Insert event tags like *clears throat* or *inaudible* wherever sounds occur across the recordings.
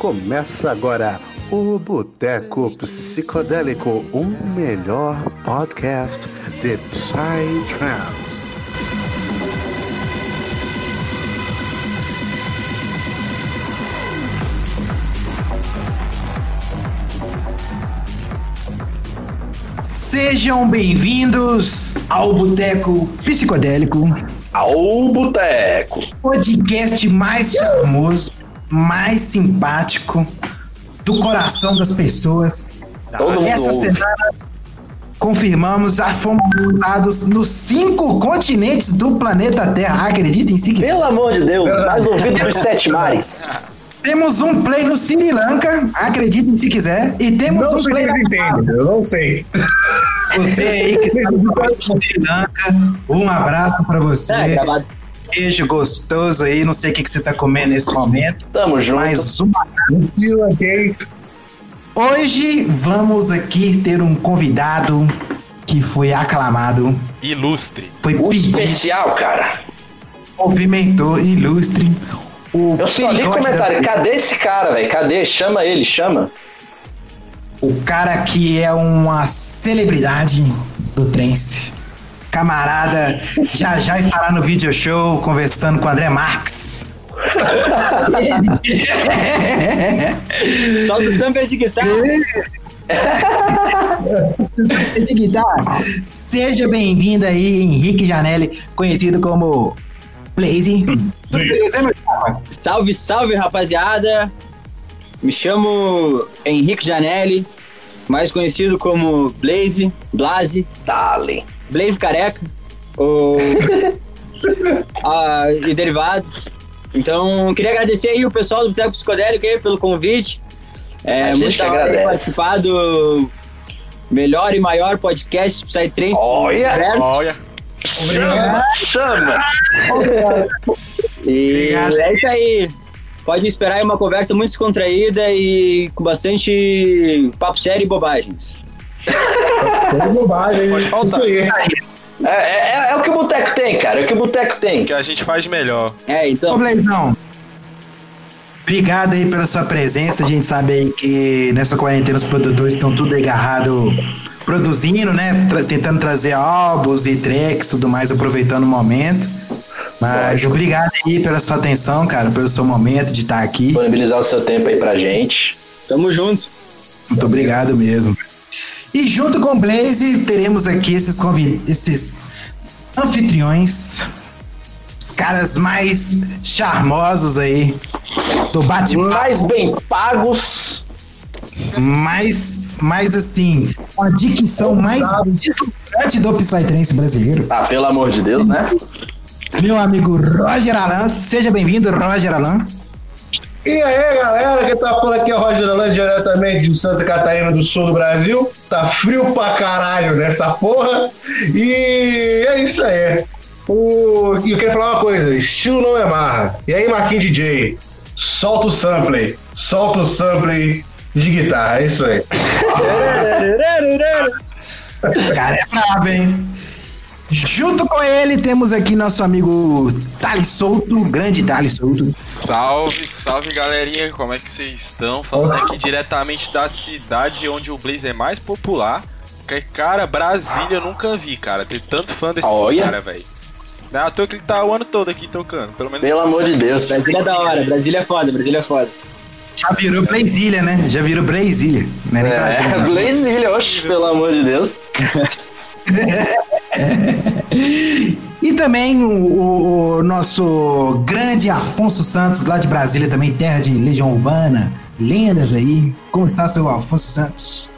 Começa agora o Boteco Psicodélico, o melhor podcast de Psytrance. Sejam bem-vindos ao Boteco Psicodélico, Ao Boteco. podcast mais charmoso, mais simpático do coração das pessoas. Todo mundo Essa ouve. semana confirmamos, já fomos votados nos cinco continentes do planeta Terra. Acreditem se quiser. Pelo amor de Deus, mais ouvido dos sete mares. Temos um play no Sri Lanka, acreditem se quiser. E temos Não um sei se play eles na entendem, eu não sei. Você aí que está no *laughs* Sri Lanka, um abraço pra você. É, acabado. Beijo gostoso aí, não sei o que, que você tá comendo nesse momento, Tamo junto. mas uma... Ok. hoje vamos aqui ter um convidado que foi aclamado, Ilustre. foi O especial, cara. movimentou, ilustre. O Eu só li comentário. da- Cadê esse cara, velho? Cadê? Chama ele, chama. O cara que é uma celebridade do trance. Camarada, já já estará no video show conversando com o André Marques. *laughs* Solta o sample de guitarra. de guitarra. Seja bem-vindo aí, Henrique Janelli, conhecido como Blaze. Salve, salve, rapaziada. Me chamo Henrique Janelli, mais conhecido como Blaze, Blaze, Dale. Blaze Careca, ou, *laughs* ah, e derivados. Então, queria agradecer aí o pessoal do Boteco Psicodélico aí pelo convite. É muito da hora agradece. participar do melhor e maior podcast Psytrance do Olha! universo. Olha. Chama, chama. E Obrigado. é isso aí. Pode esperar aí uma conversa muito descontraída e com bastante papo sério e bobagens. Bobagem. Pode faltar. Isso aí. É, é- é o que o Boteco tem, cara. É o que o Boteco tem. Que a gente faz melhor. É, Ô, então, Blazão. Obrigado aí pela sua presença. A gente sabe aí que nessa quarentena os produtores estão tudo agarrado produzindo, né? Tra- tentando trazer álbuns e tracks e tudo mais, aproveitando o momento. Mas obrigado aí pela sua atenção, cara, pelo seu momento de estar aqui. Disponibilizar o seu tempo aí pra gente. tamo junto. Muito obrigado mesmo. E junto com o Blaze, teremos aqui esses, esses anfitriões, os caras mais charmosos aí do bate-papo, Mais bem pagos. mais, mais assim, com a dicção mais deslumbrante do Psytrance brasileiro. Ah, pelo amor de Deus, né? Meu amigo Roger Alan, seja bem-vindo, Roger Alan. E aí, galera, quem tá falando aqui é o Roger Alan, diretamente de Santa Catarina do Sul do Brasil. Tá frio pra caralho nessa porra. E é isso aí. O... Eu quero falar uma coisa: estilo não é marra. E aí, Marquinhos DJ, solta o sample. Solta o sample de guitarra. É isso aí. *laughs* Cara, é brabo, hein? Junto com ele, temos aqui nosso amigo Thales Souto, grande Thales Souto. Salve, salve galerinha. Como é que vocês estão? Falando aqui diretamente da cidade onde o Blaze é mais popular. Que, cara, Brasília eu nunca vi, cara. Ter tanto fã desse Olha. cara, velho. Não é toa que ele tá o ano todo aqui tocando. Pelo menos. Pelo amor de Deus. Brasília é da hora, Brasília é foda, Brasília é foda. Já virou Brasília, né? Já virou Brasília. Não é É, Brasília. oxe, pelo amor de Deus. *laughs* *laughs* E também o, o- nosso grande Afonso Santos, lá de Brasília, também terra de Legião Urbana, lendas aí. Como está seu Afonso Santos?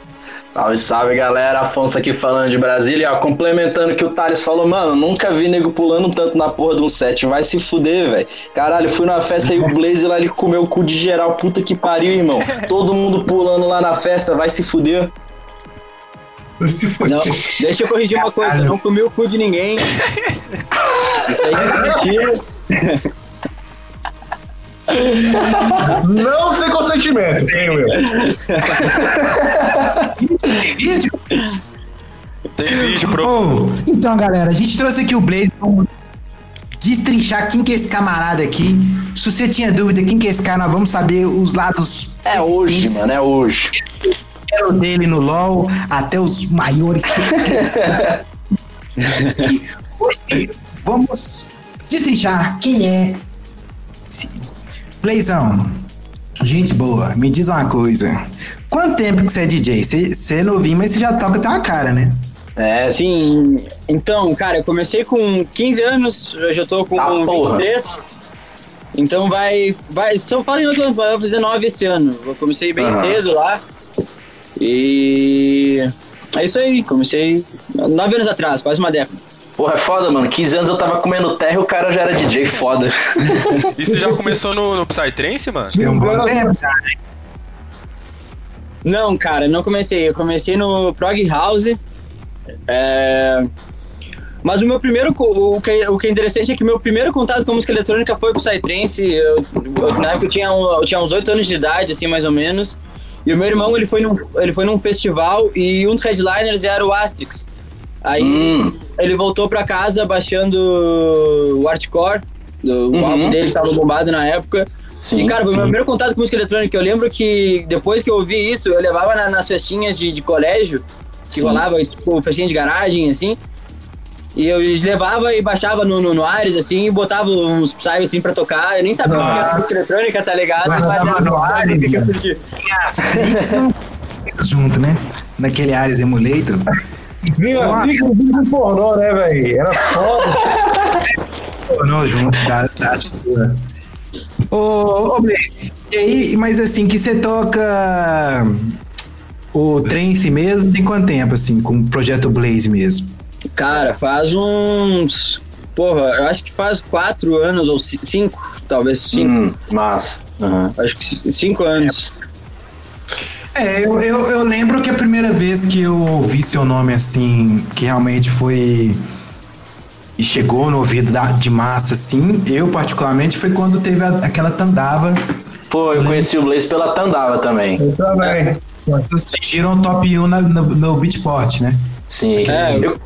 Salve, salve galera, Afonso aqui falando de Brasília, ó, complementando o que o Thales falou, mano, nunca vi nego pulando tanto na porra de um set, vai se fuder, velho. Caralho, fui numa festa e o Blaze lá, ele comeu o cu de geral, puta que pariu, irmão. Todo mundo pulando lá na festa, vai se fuder. Se. Não, deixa eu corrigir uma coisa, não comi o cu de ninguém. Isso aí é mentira. Não sem consentimento, tenho eu. Tem vídeo? Tem vídeo pro. Oh, então, galera, a gente trouxe aqui o Blaze. como- destrinchar quem que é esse camarada aqui. Se você tinha dúvida quem que é esse cara, nós vamos saber os lados. É hoje, mano, é hoje. Dele no LoL, até os maiores. Hoje, *laughs* vamos destrinchar quem é. Playzão, gente boa, me diz uma coisa. Quanto tempo que você é DJ? Você, você é novinho, mas você já toca até uma cara, né? É, Sim, então, cara, eu comecei com 15 anos, eu já tô com Ah, porra. 23. Então vai. vai se eu falo em outro ano, vai fazer 9 esse ano. Eu comecei bem Aham. cedo lá. E. É isso aí, comecei 9 anos atrás, quase uma década. porra, é foda, mano. 15 anos eu tava comendo terra e o cara já era DJ, foda. *laughs* E você já começou no, no Psytrance, mano? Tem um bom tempo já. Não, cara, não comecei. Eu comecei no Prog House. É, Mas o meu primeiro. O que, o que é interessante é que meu primeiro contato com música eletrônica foi com Psytrance. Eu, eu, na época eu tinha, um- eu tinha uns 8 anos de idade, assim, mais ou menos. E o meu irmão, ele foi num, ele foi num festival e um dos headliners era o Asterix. Aí Hum. ele voltou pra casa baixando o Hardcore. do- O Uhum. álbum dele tava bombado na época. Sim. E, cara, foi o meu primeiro contato com música eletrônica. Eu lembro que depois que eu ouvi isso, eu levava na- nas festinhas de, de colégio, que Sim. rolava, tipo, festinha de garagem, assim. E eu levava e baixava no, no, no Ares, assim, e botava uns Psy, assim, pra tocar. Eu nem sabia o que era música eletrônica, tá ligado? Guardava era no Ares, que eu né? junto, né? Naquele Ares Emulator. Com vídeo pornô, né, velho? Era foda. Tornou junto da, da. Ô, ô Blaze, e aí, mas assim, que você toca o trance mesmo, tem quanto tempo, assim, com o projeto Blaze mesmo? Cara, faz uns. Porra, eu acho que faz quatro anos ou ci- cinco, talvez cinco. Hum, massa. Aham. Acho que ci- cinco anos. É, eu, eu, eu lembro que a primeira vez que eu ouvi seu nome assim, que realmente foi. E chegou no ouvido da- de massa, assim, eu particularmente, foi quando teve a- aquela Tandava. Pô, eu conheci o Blaze pela Tandava também. Eu também. Vocês atingiram o top 1 na- no, no Beatport, né? Sim. É, eu,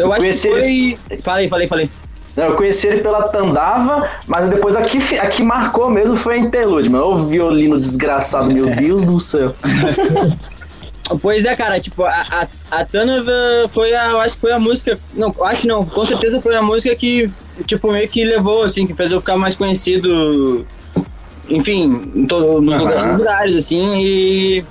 Eu acho que conheci foi. Falei, falei, falei. não, eu conheci ele pela Tandava, mas depois a que, a que marcou mesmo foi a Interlude, mano. O violino desgraçado, meu Deus do céu. *laughs* Pois é, cara, tipo, a, a, a Tanova foi a, eu acho que foi a música, não, acho não, com certeza foi a música que, tipo, meio que levou, assim, que fez eu ficar mais conhecido, enfim, em todo, nos Aham. lugares, nos lugares, assim, e,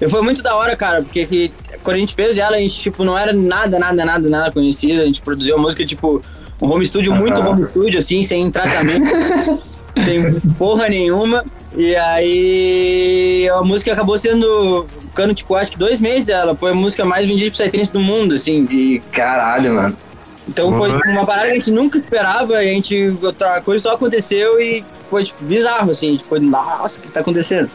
e foi muito da hora, cara, porque que, quando a gente fez ela, a gente, tipo, não era nada, nada, nada, nada conhecido, a gente produziu a música, tipo, um home studio, muito Aham. home studio, assim, sem tratamento, *laughs* sem porra nenhuma. E aí a música acabou sendo. Ficando, tipo, acho que dois meses ela. Foi a música mais vendida Psytrance do mundo, assim. E, Caralho, mano. então foi tipo, uma parada que a gente nunca esperava. A gente. A coisa só aconteceu e foi tipo, bizarro, assim. Tipo, nossa, o que tá acontecendo?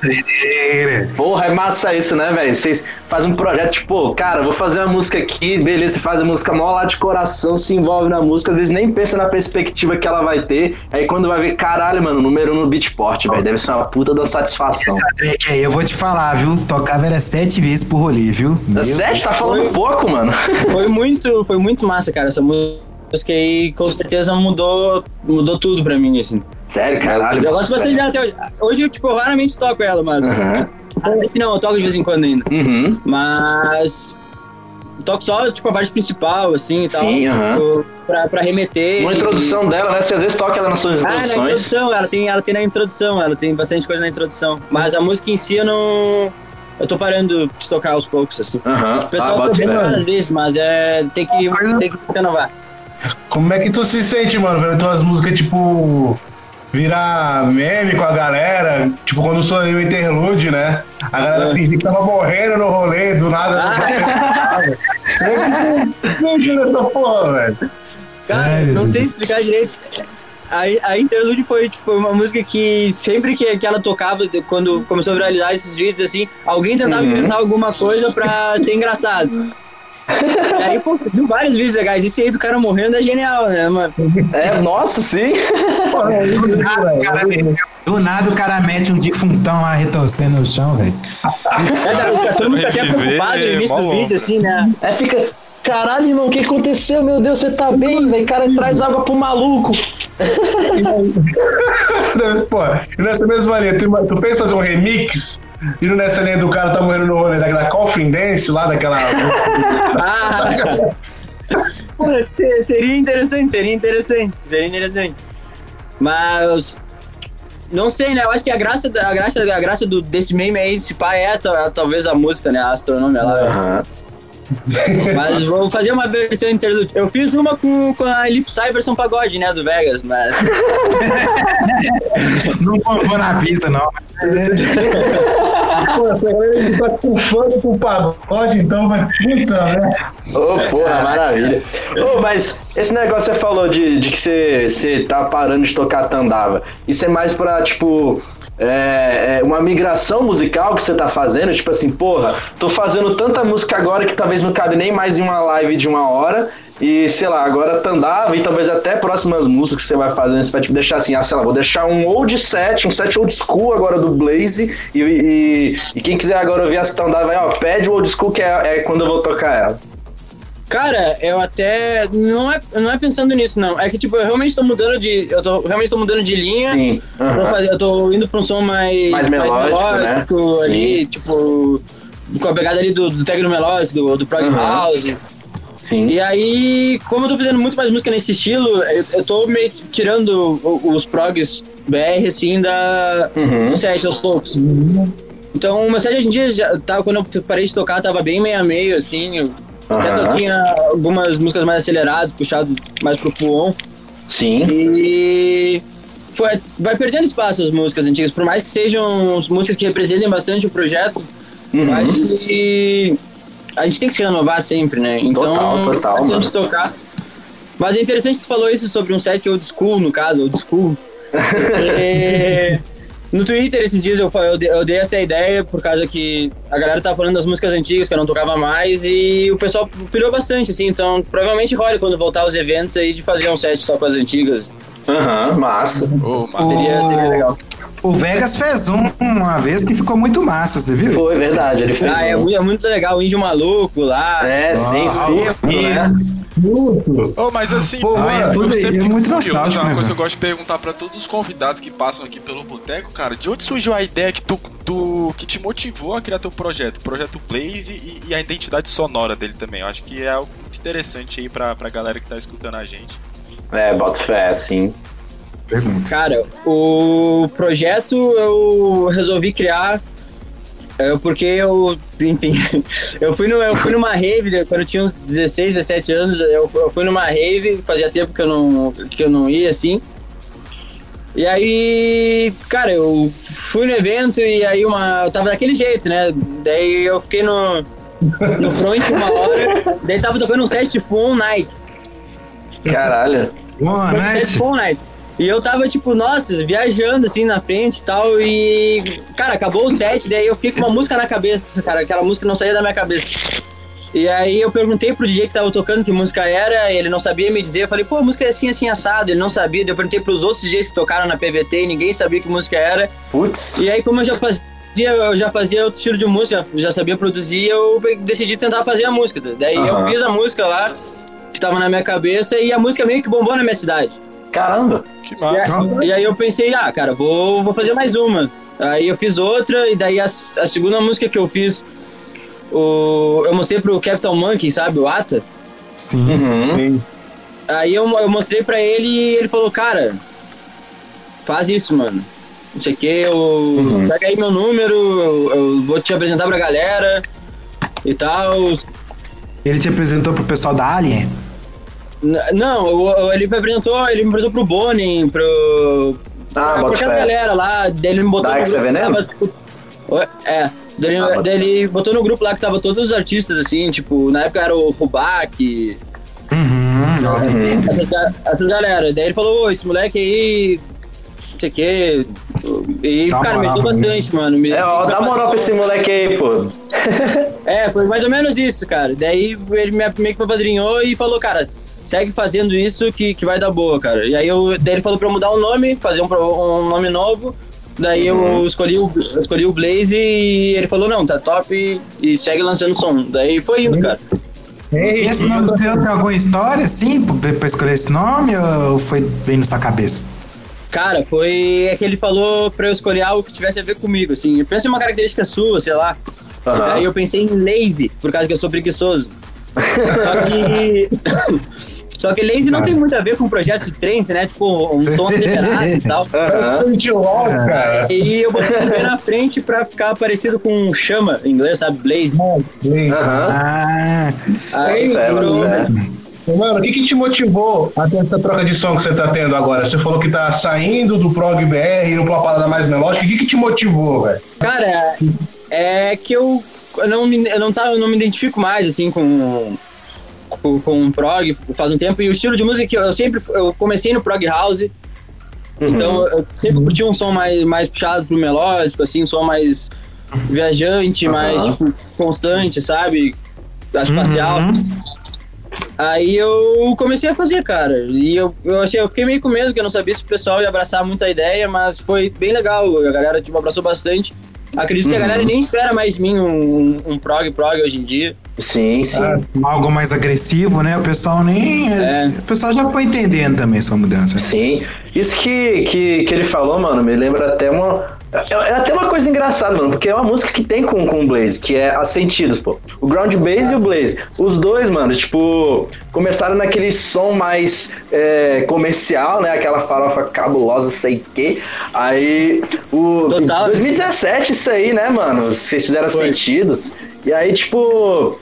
Porra, é massa isso, né, velho? Vocês fazem um projeto, tipo, cara, vou fazer uma música aqui, beleza, você faz a música mó lá de coração, se envolve na música, às vezes nem pensa na perspectiva que ela vai ter. Aí quando vai ver, caralho, mano, número um no Beatport, velho, deve ser uma puta da satisfação. Essa track aí, eu vou te falar, viu? Tocava era sete vezes por rolê, viu? Meu Sete, tá falando Foi. pouco, mano. Foi muito, foi muito massa, cara. Essa música aí com certeza mudou, mudou tudo pra mim, assim. Sério, caralho. Eu gosto bastante dela até hoje. Hoje eu, tipo, raramente toco ela, mas. Aham. Raramente não, eu toco de vez em quando ainda. Uhum. Mas. Toco só, tipo, a parte principal, assim e tal. Sim, aham. tipo, Pra, pra remeter. Uma e- introdução dela, né? Você às vezes toca ela nas suas Ah, na introduções. introdução, ela tem, ela tem na introdução, ela tem bastante coisa na introdução. Mas a música em si eu não. Eu tô parando de tocar aos poucos, assim. Aham. O Ah, pessoal bota tá bem fé. às vezes, mas é. Tem que, tem que renovar. Como é que tu se sente, mano, vendo tuas músicas, tipo, virar meme com a galera? Tipo, quando sou eu interlude, né? A galera É. fingia que tava morrendo no rolê, do nada. Ah. *laughs* Essa porra, velho. Cara, Ai, não sei explicar direito. A, a Interlude foi tipo, uma música que sempre que, que ela tocava, quando começou a viralizar esses vídeos, assim, alguém tentava Uhum. inventar alguma coisa pra ser engraçado. E *laughs* aí, pô, viu vários vídeos legais. Esse aí do cara morrendo é genial, né, mano? É, nossa, sim. Porra, *laughs* é isso, O cara Do nada o cara mete um defuntão lá retorcendo no chão, velho. *laughs* É, todo mundo tá até preocupado no início do vídeo, assim, né? É, fica. Caralho, irmão, o que aconteceu? Meu Deus, você tá bem, velho? Cara, traz água pro maluco. *laughs* Pô, e nessa mesma linha, tu, tu pensa em fazer um remix? E nessa linha do cara tá morrendo no rolê daquela Coffin Dance lá, daquela. *laughs* Ah! Pô, se- seria interessante, seria interessante, seria interessante. Mas não sei, né? Eu acho que a graça, da- a graça, a graça do, desse meme aí, esse pai é ta- talvez a música, né? A astronomia lá. Aham. *laughs* Mas vou fazer uma versão interlude. Eu fiz uma com, com a Elipsai versão pagode, né? Do Vegas, mas. *laughs* Não vou na pista, não. Pô, essa galera que tá com fã com pagode, então vai puta, né? Ô, porra, maravilha. Ô, mas esse negócio que você falou de, de que você, você tá parando de tocar tandava, isso é mais pra, tipo, é, é uma migração musical que você tá fazendo? Tipo assim, porra, tô fazendo tanta música agora que talvez não cabe nem mais em uma live de uma hora. E, sei lá, agora tandava e talvez até próximas músicas que você vai fazendo, você vai tipo, deixar assim, ah, sei lá, vou deixar um old set, um set old school agora do Blaze. E, e, e quem quiser agora ouvir essa tandava, ó, pede o old school que é, é quando eu vou tocar ela. Cara, eu até. Não é, não é pensando nisso, não. É que, tipo, eu realmente tô mudando de. Eu tô realmente tô mudando de linha. Sim. Aham. fazer- Eu tô indo pra um som mais. Mais melódico, né? melódico ali, tipo. Com a pegada ali do, do techno melódico, do, do prog Uhum. house. Sim. E aí, como eu tô fazendo muito mais música nesse estilo, eu, eu tô meio tirando os progs BR, assim, da, Uhum. do set aos poucos. Então, o meu set hoje em dia, já tava, quando eu parei de tocar, tava bem meio a meio, assim. Eu, Até tinha algumas músicas mais aceleradas, puxado mais pro full Sim. E foi, vai perdendo espaço as músicas antigas, por mais que sejam músicas que representem bastante o projeto, Uhum. que a gente tem que se renovar sempre, né? Então, Total, total, antes mano. tocar. Mas é interessante que você falou isso sobre um set old school, no caso, old school. Porque *laughs* no Twitter esses dias eu, eu, dei, eu dei essa ideia por causa que a galera tava falando das músicas antigas que eu não tocava mais e o pessoal pirou bastante, assim. Então provavelmente rola quando voltar aos eventos aí de fazer um set só com as antigas. Aham, massa. Ô, mas Seria, seria legal. O Vegas fez um uma vez que ficou muito massa, você viu? Foi verdade, ele fez. Ah, é, um. muito- é muito legal, o índio maluco lá. É, sim, Nossa, sim. né? Muito. Ô, mas assim, Pô, eu é tudo aí, sempre é fico muito curioso, nostálgico, uma né, coisa que eu gosto de perguntar pra todos os convidados que passam aqui pelo Boteco, cara, de onde surgiu a ideia que, tu, tu- que te motivou a criar teu projeto? O projeto Blaze e, e a identidade sonora dele também. Eu acho que é algo muito interessante aí pra, pra galera que tá escutando a gente. É, bota fé, sim. Pergunta. Cara, o projeto eu resolvi criar é, porque eu, enfim, *laughs* eu fui, no, eu fui numa rave quando eu tinha uns 16, 17 anos. Eu, eu fui numa rave, fazia tempo que eu não, que eu não ia assim. E aí, cara, eu fui no evento e aí uma. Eu tava daquele jeito, né? Daí eu fiquei no, no front uma hora, daí tava tocando um set tipo All Night. Caralho. Boa. Dead Phone Night. E eu tava, tipo, nossa, viajando assim na frente e tal. E, cara, acabou o set, daí eu fiquei com uma música na cabeça, cara. Aquela música não saía da minha cabeça. E aí eu perguntei pro DJ que tava tocando que música era, ele não sabia me dizer. Eu falei, pô, a música é assim, assim, assado. Ele não sabia. Daí eu perguntei pros outros DJs que tocaram na PVT e ninguém sabia que música era. Putz. E aí, como eu já fazia, eu já fazia outro estilo de música, já sabia produzir, eu decidi tentar fazer a música. Daí eu Aham. fiz a música lá, que tava na minha cabeça, e a música meio que bombou na minha cidade. Caramba. Que E, massa. aí- e aí eu pensei, ah, cara, vou, vou fazer mais uma. Aí eu fiz outra, e daí a, a segunda música que eu fiz, o, eu mostrei pro Capital Monkey, sabe, o Ata. Sim. Uhum. Aí eu, eu mostrei pra ele e ele falou, cara, faz isso, mano. Não sei o que, eu, Uhum. pega aí meu número, eu, eu vou te apresentar pra galera e tal. Ele te apresentou pro pessoal da Alien? Não, ele me apresentou, ele me apresentou pro Bonin, pro. Ah, pra fé. galera lá, daí ele me botou Dark no grupo que tava, tipo? É. Daí, Ah, ele- bota daí ele botou no grupo lá que tava todos os artistas, assim, tipo, na época era o Rubac, Uhum. Uhum. essas, ga- essas galera. Daí ele falou, ô, esse moleque aí, não sei o quê. E, Dá cara, me ajudou bastante, mano. Me- É, ó, dá moral pra esse moleque aí, pô. É, foi mais ou menos isso, cara. Daí ele me, meio que me apadrinhou e falou, cara, segue fazendo isso que, que vai dar boa, cara. E aí eu, daí ele falou pra eu mudar o nome, fazer um, um nome novo. Daí eu escolhi o, escolhi o Blaze e ele falou, não, tá top e, e segue lançando som. Daí foi indo, cara. Henrique, Esse nome do teu tem alguma história, assim, pra escolher esse nome ou foi bem na sua cabeça? Cara, foi é que ele falou pra eu escolher algo que tivesse a ver comigo, assim. Eu penso em uma característica sua, sei lá. Aham. Aí eu pensei em lazy, por causa que eu sou preguiçoso. *laughs* Só que. Só que lazy não tem muito a ver com projeto de trance, né? Tipo, um tom acelerado e tal. *laughs* Logo, cara. E eu botei um P na frente pra ficar parecido com chama, em inglês, sabe? Blaze. Aham. Ah, Aí É, Mano, o que, que te motivou a ter essa troca de som que você tá tendo agora? Você falou que tá saindo do prog BR indo pra uma parada mais melódica. O que, que te motivou, velho? Cara, é que eu, eu não me, eu não, tá, eu não me identifico mais, assim, com, com, com prog faz um tempo. E o estilo de música que eu, sempre eu comecei no prog house. Então eu sempre curti um som mais, mais puxado pro melódico, assim, um som mais viajante, mais tipo, constante, sabe? Espacial. Aí eu comecei a fazer, cara. E eu, eu achei, eu fiquei meio com medo, que eu não sabia se o pessoal ia abraçar muito a ideia, mas foi bem legal. A galera tipo, abraçou bastante. Acredito que a galera nem espera mais de mim um, um, um prog prog hoje em dia. Sim, sim. algo mais agressivo, né? O pessoal nem. É. O pessoal já foi entendendo também essa mudança. Sim. Isso que, que, que ele falou, mano, me lembra até uma. É é até uma coisa engraçada, mano, porque é uma música que tem com, com o Blaze, que é As Sentidos, pô. O Ground Bass e o Blaze. Os dois, mano, tipo, começaram naquele som mais é, comercial, né? Aquela farofa cabulosa, sei que. Aí, o. Total. 2017, isso aí, né, mano? Vocês fizeram Foi. sentidos. E aí, tipo,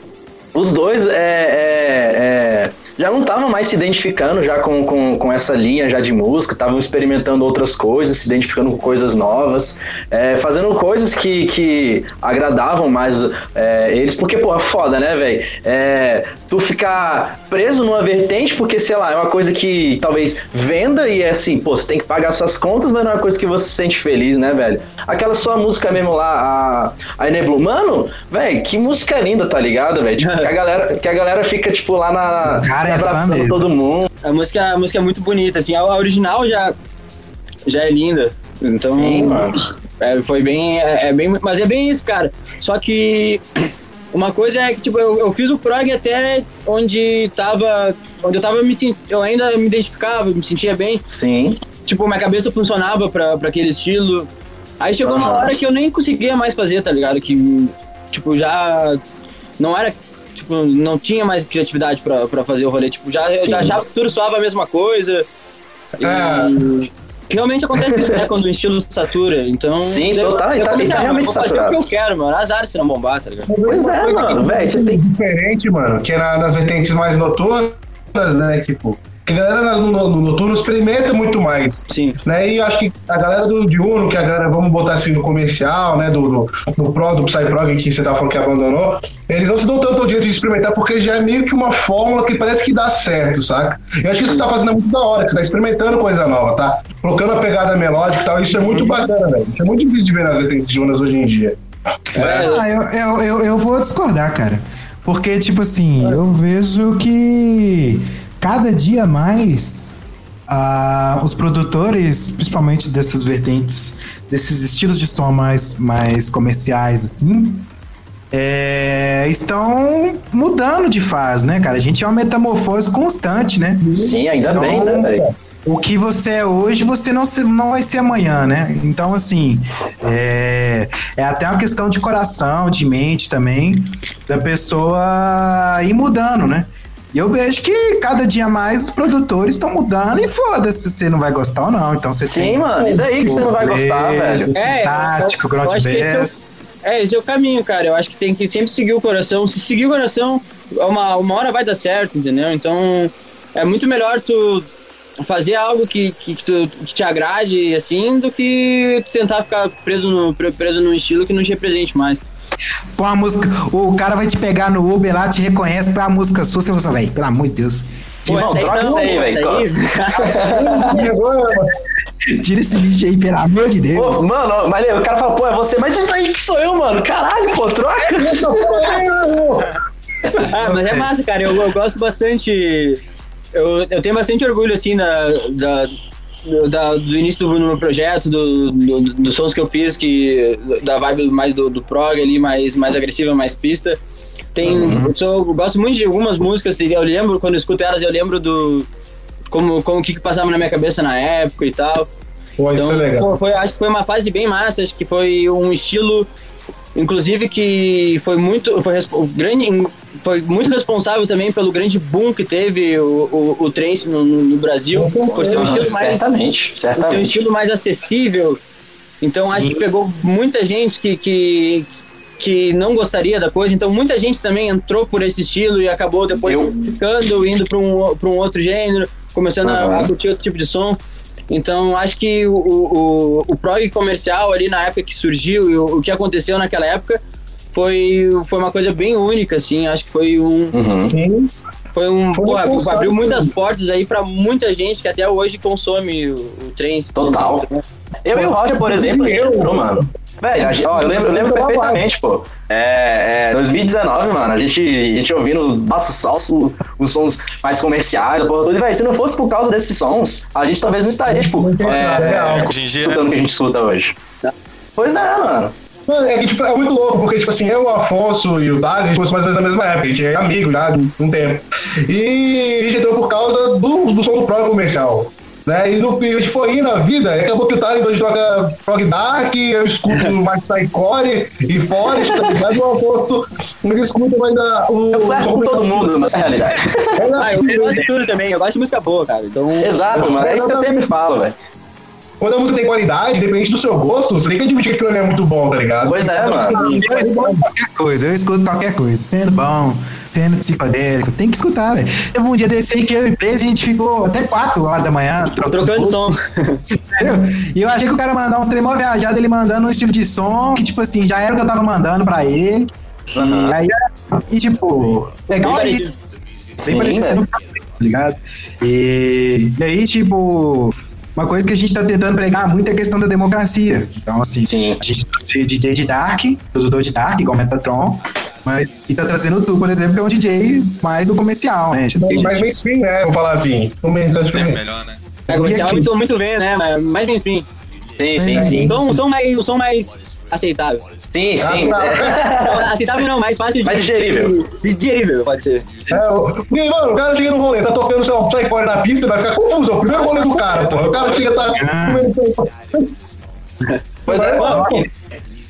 os dois é, é, é, já não estavam mais se identificando já com, com, com essa linha já de música, estavam experimentando outras coisas, se identificando com coisas novas, é, fazendo coisas que, que agradavam mais é, eles, porque, pô, foda, né, velho? É, tu ficar preso numa vertente, porque, sei lá, é uma coisa que talvez venda e é assim, pô, você tem que pagar suas contas, mas não é uma coisa que você se sente feliz, né, velho? Aquela sua música mesmo lá, a, a Eneblu, mano, velho, que música linda, tá ligado, velho? Tipo, que a galera, que a galera fica, tipo, lá na. Cara, se é fã abraçando mesmo. todo mundo. A música, a música é muito bonita, assim. A, a original já, já é linda. Então, Sim, mano. é, foi bem, é, é bem. Mas é bem isso, cara. Só que uma coisa é que, tipo, eu, eu fiz o prog até onde tava. Onde eu tava me sentindo. Eu ainda me identificava, me sentia bem. Sim. Tipo, minha cabeça funcionava pra, pra aquele estilo. Aí chegou uma Aham. hora que eu nem conseguia mais fazer, tá ligado? Que, tipo, já. Não era. Tipo, não tinha mais criatividade pra, pra fazer o rolê. Tipo, já, eu Sim. já achava que tudo soava a mesma coisa. E. Realmente acontece isso, né? Quando o estilo satura. Então. Sim, eu- total, eu tá- comecei, tá ah, realmente saturado. o que eu quero, mano. Azar se não bombar, tá ligado? Pois é, coisa mano, velho, você tem- diferente, mano, que é na- nas vertentes mais noturnas, né? Tipo, a galera no, no, no noturno experimenta muito mais. Sim. Né? E eu acho que a galera do de Uno, que a galera, vamos botar assim, no comercial, né? Do, do, do Pro, do Psyprog que você tava falando que abandonou, eles não se dão tanto ao direito de experimentar, porque já é meio que uma fórmula que parece que dá certo, saca? Eu acho que isso que você tá fazendo é muito da hora, que você tá experimentando coisa nova, tá? Colocando a pegada melódica e tal, isso é muito bacana, velho. Isso é muito difícil de ver nas vertentes de Unas hoje em dia. É, Ah, eu, eu, eu, eu vou discordar, cara. Porque, tipo assim, eu vejo que cada dia mais ah, os produtores, principalmente dessas vertentes, desses estilos de som mais, mais comerciais, assim, é, estão mudando de fase, né, cara? A gente é uma metamorfose constante, né? Sim, ainda Então, bem, né, velho? o que você é hoje, você não, se- não vai ser amanhã, né? Então, assim, é, é até uma questão de coração, de mente também, da pessoa ir mudando, né? E eu vejo que cada dia mais os produtores estão mudando e foda-se se você não vai gostar ou não. Então você Sim, tem mano, e daí que você não vai gostar, velho? É, Tático, eu- eu ground acho que esse é o- bass. É, esse é o caminho, cara. Eu acho que tem que sempre seguir o coração. Se seguir o coração, uma, uma hora vai dar certo, entendeu? Então, é muito melhor tu fazer algo que, que, que tu, que te agrade, assim, do que tentar ficar preso no, pre- preso num estilo que não te represente mais. Põe uma música, o cara vai te pegar no Uber lá, te reconhece pra música sua, você fala assim, velho, pelo amor de Deus. Pô, Não, essa aí troca isso aí, velho. Agora, *laughs* Tira esse lixo aí, pelo amor de Deus. Pô, mano, mas o cara fala, pô, é você, mas isso aí que sou eu, mano. Caralho, pô, troca. *laughs* Ah, mas é massa, cara. Eu, eu gosto bastante. Eu, eu tenho bastante orgulho, assim, da, da, do- da- do início do meu projeto, do, do- dos sons que eu fiz, que, da vibe mais do, do prog ali, mais, mais agressiva, mais pista. Tem, eu, sou- eu gosto muito de algumas músicas, eu lembro, quando eu escuto elas, eu lembro do. Como, como o que, que passava na minha cabeça na época e tal. Pô, isso Então, é legal. pô, foi, acho que foi uma fase bem massa, acho que foi um estilo, inclusive que foi muito, foi, grande, foi muito responsável também pelo grande boom que teve o, o, o trance no, no- Brasil, por ser um Ah, estilo mais certamente, ter um certamente. estilo mais acessível. Então acho que pegou muita gente que, que, que não gostaria da coisa. Então muita gente também entrou por esse estilo e acabou depois Eu- ficando, indo para um, pra um outro gênero, começando a, Aham. a curtir outro tipo de som. Então acho que o, o, o prog comercial ali na época que surgiu e o, o que aconteceu naquela época foi, foi uma coisa bem única, assim. Acho que foi um, Uhum. Sim. foi um Foi um porra, abriu muitas portas aí para muita gente que até hoje consome o, o trance. Total. Eu e o Roger, por exemplo, a gente Eu- entrou, mano. Velho, a gente- ó, eu lembro, eu lembro perfeitamente, pô. É, é, 2019, mano, a gente, a gente ouvindo nossa, só os, os sons mais comerciais, a porra toda. E, velho, se não fosse por causa desses sons, a gente talvez não estaria, tipo, é, escutando o que a gente escuta hoje. Pois é, mano. Mano, é que tipo, é muito louco, porque, tipo assim, eu, o Afonso e o Dali, a gente começou mais ou menos na mesma época, a gente é amigo já de um tempo. E a gente entrou por causa do, do som do prog comercial. Né? E, no, e a gente foi indo na vida, e acabou que o Dali hoje toca prog dark, eu escuto *laughs* mais psycore e forest, tá ligado? O Afonso não escuta mais a, o. Eu flerto com todo mundo, mas *laughs* é realidade. Ah, eu gosto de tudo também, eu gosto de música boa, cara. Então, Exato, mano. É isso que eu sempre falo, velho. Quando a música tem qualidade, independente do seu gosto, você tem que admitir que aquilo ali é muito bom, tá ligado? Pois é, mano. Eu escuto qualquer coisa, eu escuto qualquer coisa. Sendo bom, sendo psicodélico, tem que escutar, velho. Teve um dia desse aí que eu e Blaze, a gente ficou até 4 horas da manhã trocando som. Entendeu? E eu achei que o cara mandar uns tremor viajado, ele mandando um estilo de som que, tipo assim, já era o que eu tava mandando pra ele. E aí, e tipo, legal Bem isso. Bem parecido tá ligado? E, e aí, tipo, uma coisa que a gente tá tentando pregar muito é a questão da democracia. Então, assim, Sim. a gente trouxe DJ de Dark, produtor de Dark, igual Metatron, mas e tá trazendo tu, por exemplo, que é um DJ mais do comercial, né? Mais mainstream, né? Vamos falar assim. No mercado de é melhor, né? É, comercial é muito, muito bem, né? Mas mais mainstream. Sim, sim, sim. Então, um som mais, um som mais aceitável. Sim, sim. Ah, é. Não, *laughs* aceitável não, mais fácil de... Mais digerível. de- Digerível, pode ser. É, o- porque, mano, o cara chega no rolê, tá tocando, sei lá, um psycore na pista, vai ficar confuso. É o primeiro rolê do cara, pô. O cara chega, tá. *laughs* Pois é, mano.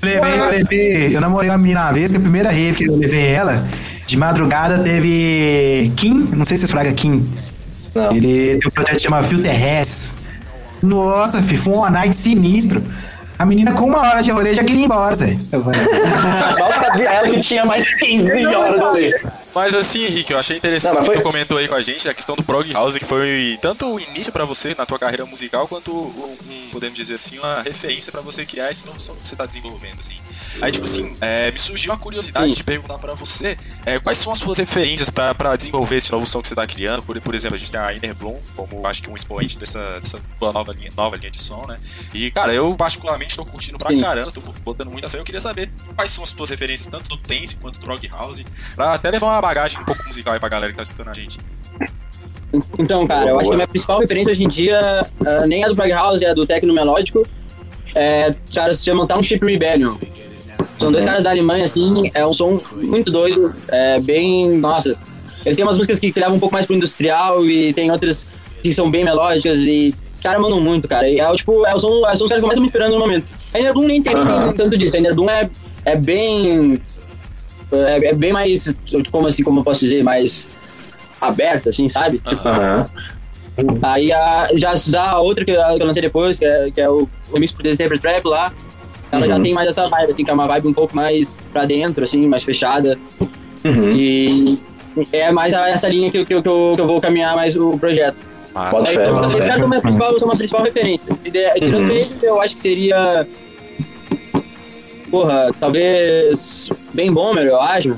Levei, eu levei, eu namorei uma menina uma vez, que a primeira rave que eu levei ela, de madrugada teve Kim, não sei se vocês fragam Kim. Não. Ele tem um projeto que chama Filter Res. Nossa, fi, foi um one night sinistro. A menina com uma hora de rolê já queria ir embora, Zé. Eu falei, *laughs* Mal sabia ela que tinha mais 15 horas ali. Mas assim, Henrique, eu achei interessante Não, mas que foi- tu comentou aí com a gente a questão do prog house, que foi tanto o início pra você na tua carreira musical, quanto um, podemos dizer assim, uma referência pra você criar esse novo som que você tá desenvolvendo, assim. Aí, tipo assim, é, me surgiu a curiosidade Sim. de perguntar pra você é, quais são as suas referências pra, pra desenvolver esse novo som que você tá criando. Por, por exemplo, a gente tem a Inner Bloom como acho que um expoente dessa, dessa nova linha, nova linha de som, né? E, cara, eu particularmente tô curtindo pra Sim. caramba, tô botando muita fé. Eu queria saber quais são as tuas referências, tanto do dance quanto do prog house, pra até levar uma bagagem um pouco musical aí pra galera que tá escutando a gente. Então, cara, eu acho que a minha principal referência hoje em dia ah, nem é do Prog House, é do Tecno Melódico. É, os caras se chamam Township Rebellion. São dois caras da Alemanha, assim, é um som muito doido, é bem. Nossa. Eles têm umas músicas que levam um pouco mais pro industrial e tem outras que são bem melódicas e. Cara, mandam muito, cara. E é o tipo, é o som, é o som que eu mais tô me inspirando no momento. A Inner Bloom nem tem, tem tanto disso. A Inner Bloom é, é bem. É, é bem mais. Como assim, como eu posso dizer? Mais aberta, assim, sabe? Aham. Aí a, já, já a outra que eu, que eu lancei depois, que é, que é o remix pro The Trap lá, ela já Uhum. tem mais essa vibe, assim, que é uma vibe um pouco mais pra dentro, assim, mais fechada. Uhum. E é mais essa linha que, eu- que, eu- que, eu, que eu vou caminhar mais o projeto. Mas, bota esses fé. caras são minha principal, uma principal referência. E de- tirando Uhum. eles, eu acho que seria. Porra, talvez. Bem Bomber, eu acho.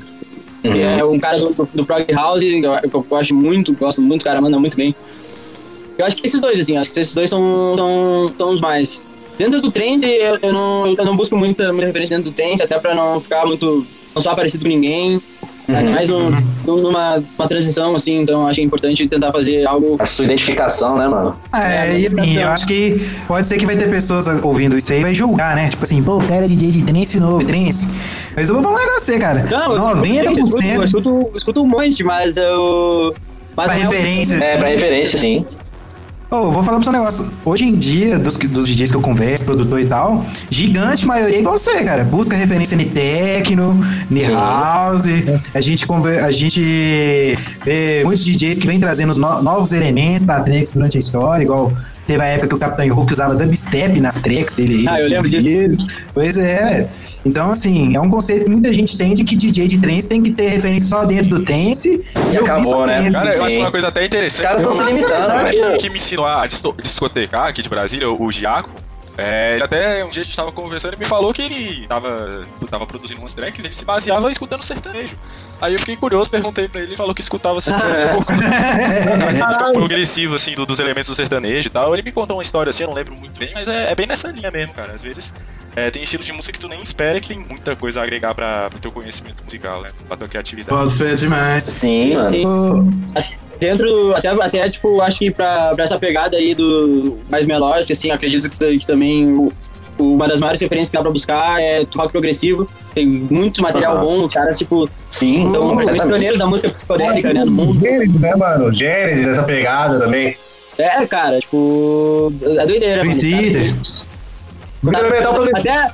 Uhum. é um cara do, do, do Prog House, que eu, eu gosto muito, gosto muito, o cara manda muito bem. Eu acho que esses dois, assim, acho que esses dois são, são, são os mais. Dentro do trance, eu, eu, não, eu não busco muita, muita referência dentro do trance, até pra não ficar muito. não só parecido com ninguém. Ainda mais num- num- numa, numa transição, assim, então acho importante tentar fazer algo. A sua identificação, né, mano? É, É, e assim, então- eu acho que pode ser que vai ter pessoas ouvindo isso aí e vai julgar, né? Tipo assim, pô, o cara é DJ de trance novo, trance. Mas eu vou falar um negócio cara. Não, eu- eu 90%. escuto, eu escuto, eu escuto um monte, mas eu. Mas Pra referências. É, pra referência, sim. Ô, eu vou falar pra você um negócio. Hoje em dia, dos, dos DJs que eu converso, produtor e tal, gigante maioria é igual você, cara. Busca referência em techno, em house. A gente, conver- a gente vê muitos DJs que vêm trazendo no- novos elementos pra tracks durante a história, igual teve a época que o Capitão Hook usava dubstep nas tracks dele. Ah, eu lembro disso. Pois é. Então, assim, é um conceito que muita gente tem de que DJ de trance tem que ter referência só dentro do trance. E, acabou, né? Cara, eu acho uma coisa até interessante. Os caras estão se limitando, O né? que, que me ensinou a disco- discotecar aqui de Brasília, o Giaco, é, até um dia a gente tava conversando e me falou que ele tava, tava produzindo umas tracks e ele se baseava escutando sertanejo. Aí eu fiquei curioso, perguntei pra ele, ele falou que escutava sertanejo. *laughs* Da crítica progressiva, assim, do- dos elementos do sertanejo e tal. Ele me contou uma história assim, eu não lembro muito bem, mas é, é bem nessa linha mesmo, cara. Às vezes é, tem estilos de música que tu nem espera que tem muita coisa a agregar pra, pro teu conhecimento musical, né? Pra tua criatividade. Pode fé demais. Sim, mano. Sim. Dentro, até, até tipo, acho que pra, pra essa pegada aí do mais melódico, assim, acredito que, que também uma das maiores referências que dá pra buscar é rock progressivo. Tem muito material Aham. bom, caras, tipo, Sim, são muito completamente. pioneiros da música psicodélica, né, no mundo. Gênesis, né, mano? Gênesis, essa pegada também. É, cara, tipo, é doideira, mano. Conhecida. Até,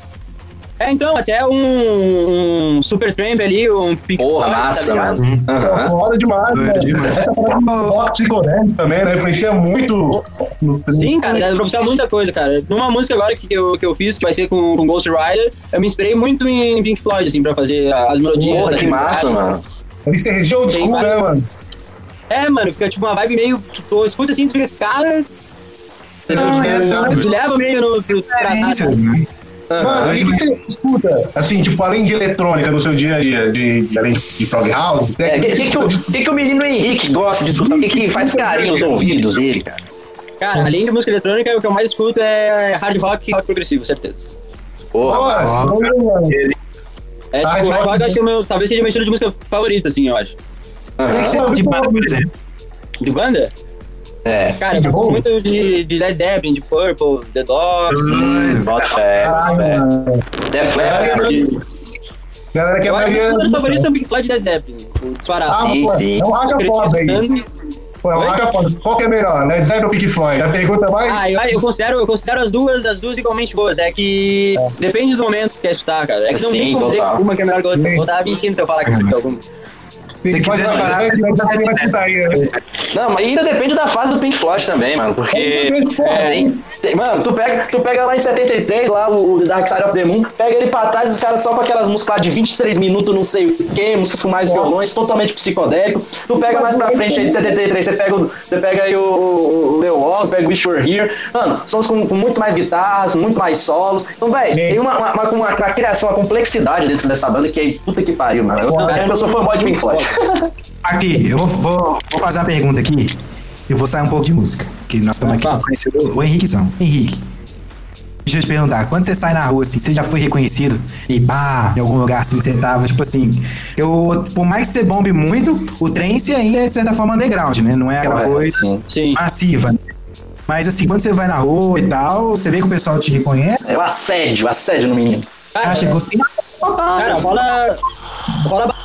é, então, até um, um Super Tramp ali, um Pink Porra, tá massa, ligado? mano. Aham. Foda demais, Doido né? demais. Essa parada do rock psicodélico também, né? Influencia muito no Sim, cara, dá pra buscar muita coisa, cara. Numa música agora que eu, que eu fiz, que vai ser com, com Ghost Rider, eu me inspirei muito em Pink Floyd, assim, pra fazer as melodias. Porra, as que massa, melodias. mano. Ele old Tem school, né, mano? É, mano, fica tipo uma vibe meio. Tu escuta assim, tu fica, cara. Não, é- Tu leva meio no. Tratado. né? Mano, e o que você escuta, assim, tipo, além de eletrônica no seu dia a dia, de, de- além de, de prog house? É, o que, que, que, o- que, que o menino Henrique gosta de escutar? O que, que faz carinho aos ouvidos dele, cara? Cara, além de música eletrônica, o que eu mais escuto é hard rock e rock progressivo, certeza. Porra, Nossa, mano. É, Hard tipo, hard rock- rock eu acho que é o meu, talvez seja meu estilo de música favorito, assim, eu acho. O que, que você de banda, por exemplo? De banda? É. Cara, eu gosto muito de, de Led Zeppelin, de Purple, The Doors. Bota fé, bota fé. Def Leppard. Galera que é mais. os meus favoritos são Pink Floyd e Led Zeppelin. o Disparado. Ah, Sim, sim. é um racha Cresci foda aí. Pô, é um. Qual que é melhor, Led Zeppelin ou Pink Floyd? A pergunta mais. Ah, eu, eu considero, eu considero as duas, as duas igualmente boas. É que depende do momento que quer escutar, cara. É que não Sim, tem como dizer uma que é melhor que a outra. Vou dar 20 se eu falar que é alguma. Se quiser vai parar, né? Não, mas ainda depende da fase do Pink Floyd também, mano. Porque. É, tem- mano, tu pega, tu pega lá em 73, lá o, Dark Side of the Moon, pega ele pra trás, os caras só com aquelas músicas lá de 23 minutos, não sei o que, músicas com mais violões, totalmente psicodélico. Tu pega mais pra frente aí de 73, você pega, você pega aí o, o, o Leo Walls, pega o Wish Were Here. Mano, sons com, com muito mais guitarras, muito mais solos. Então, velho, tem uma, uma, uma, uma- uma criação, uma complexidade dentro dessa banda que é puta que pariu, mano. Eu, é que eu sou fanboy de Pink Floyd. Aqui, eu vou, vou, vou fazer uma pergunta aqui. Eu vou sair um pouco de música. Que nós estamos aqui Ah, conhecer o, o Henriquezão. Henrique, deixa eu te perguntar. Quando você sai na rua, assim, você já foi reconhecido e pá, em algum lugar assim que você tava? Tipo assim, eu, por mais que você bombe muito, o trance ainda é, de certa forma, underground, né? Não é aquela Correto, coisa sim. Sim. massiva. né? Mas assim, quando você vai na rua e tal, você vê que o pessoal te reconhece. É o assédio, assédio no menino. Ah, chegou assim, ah, Cara, rola. Rola.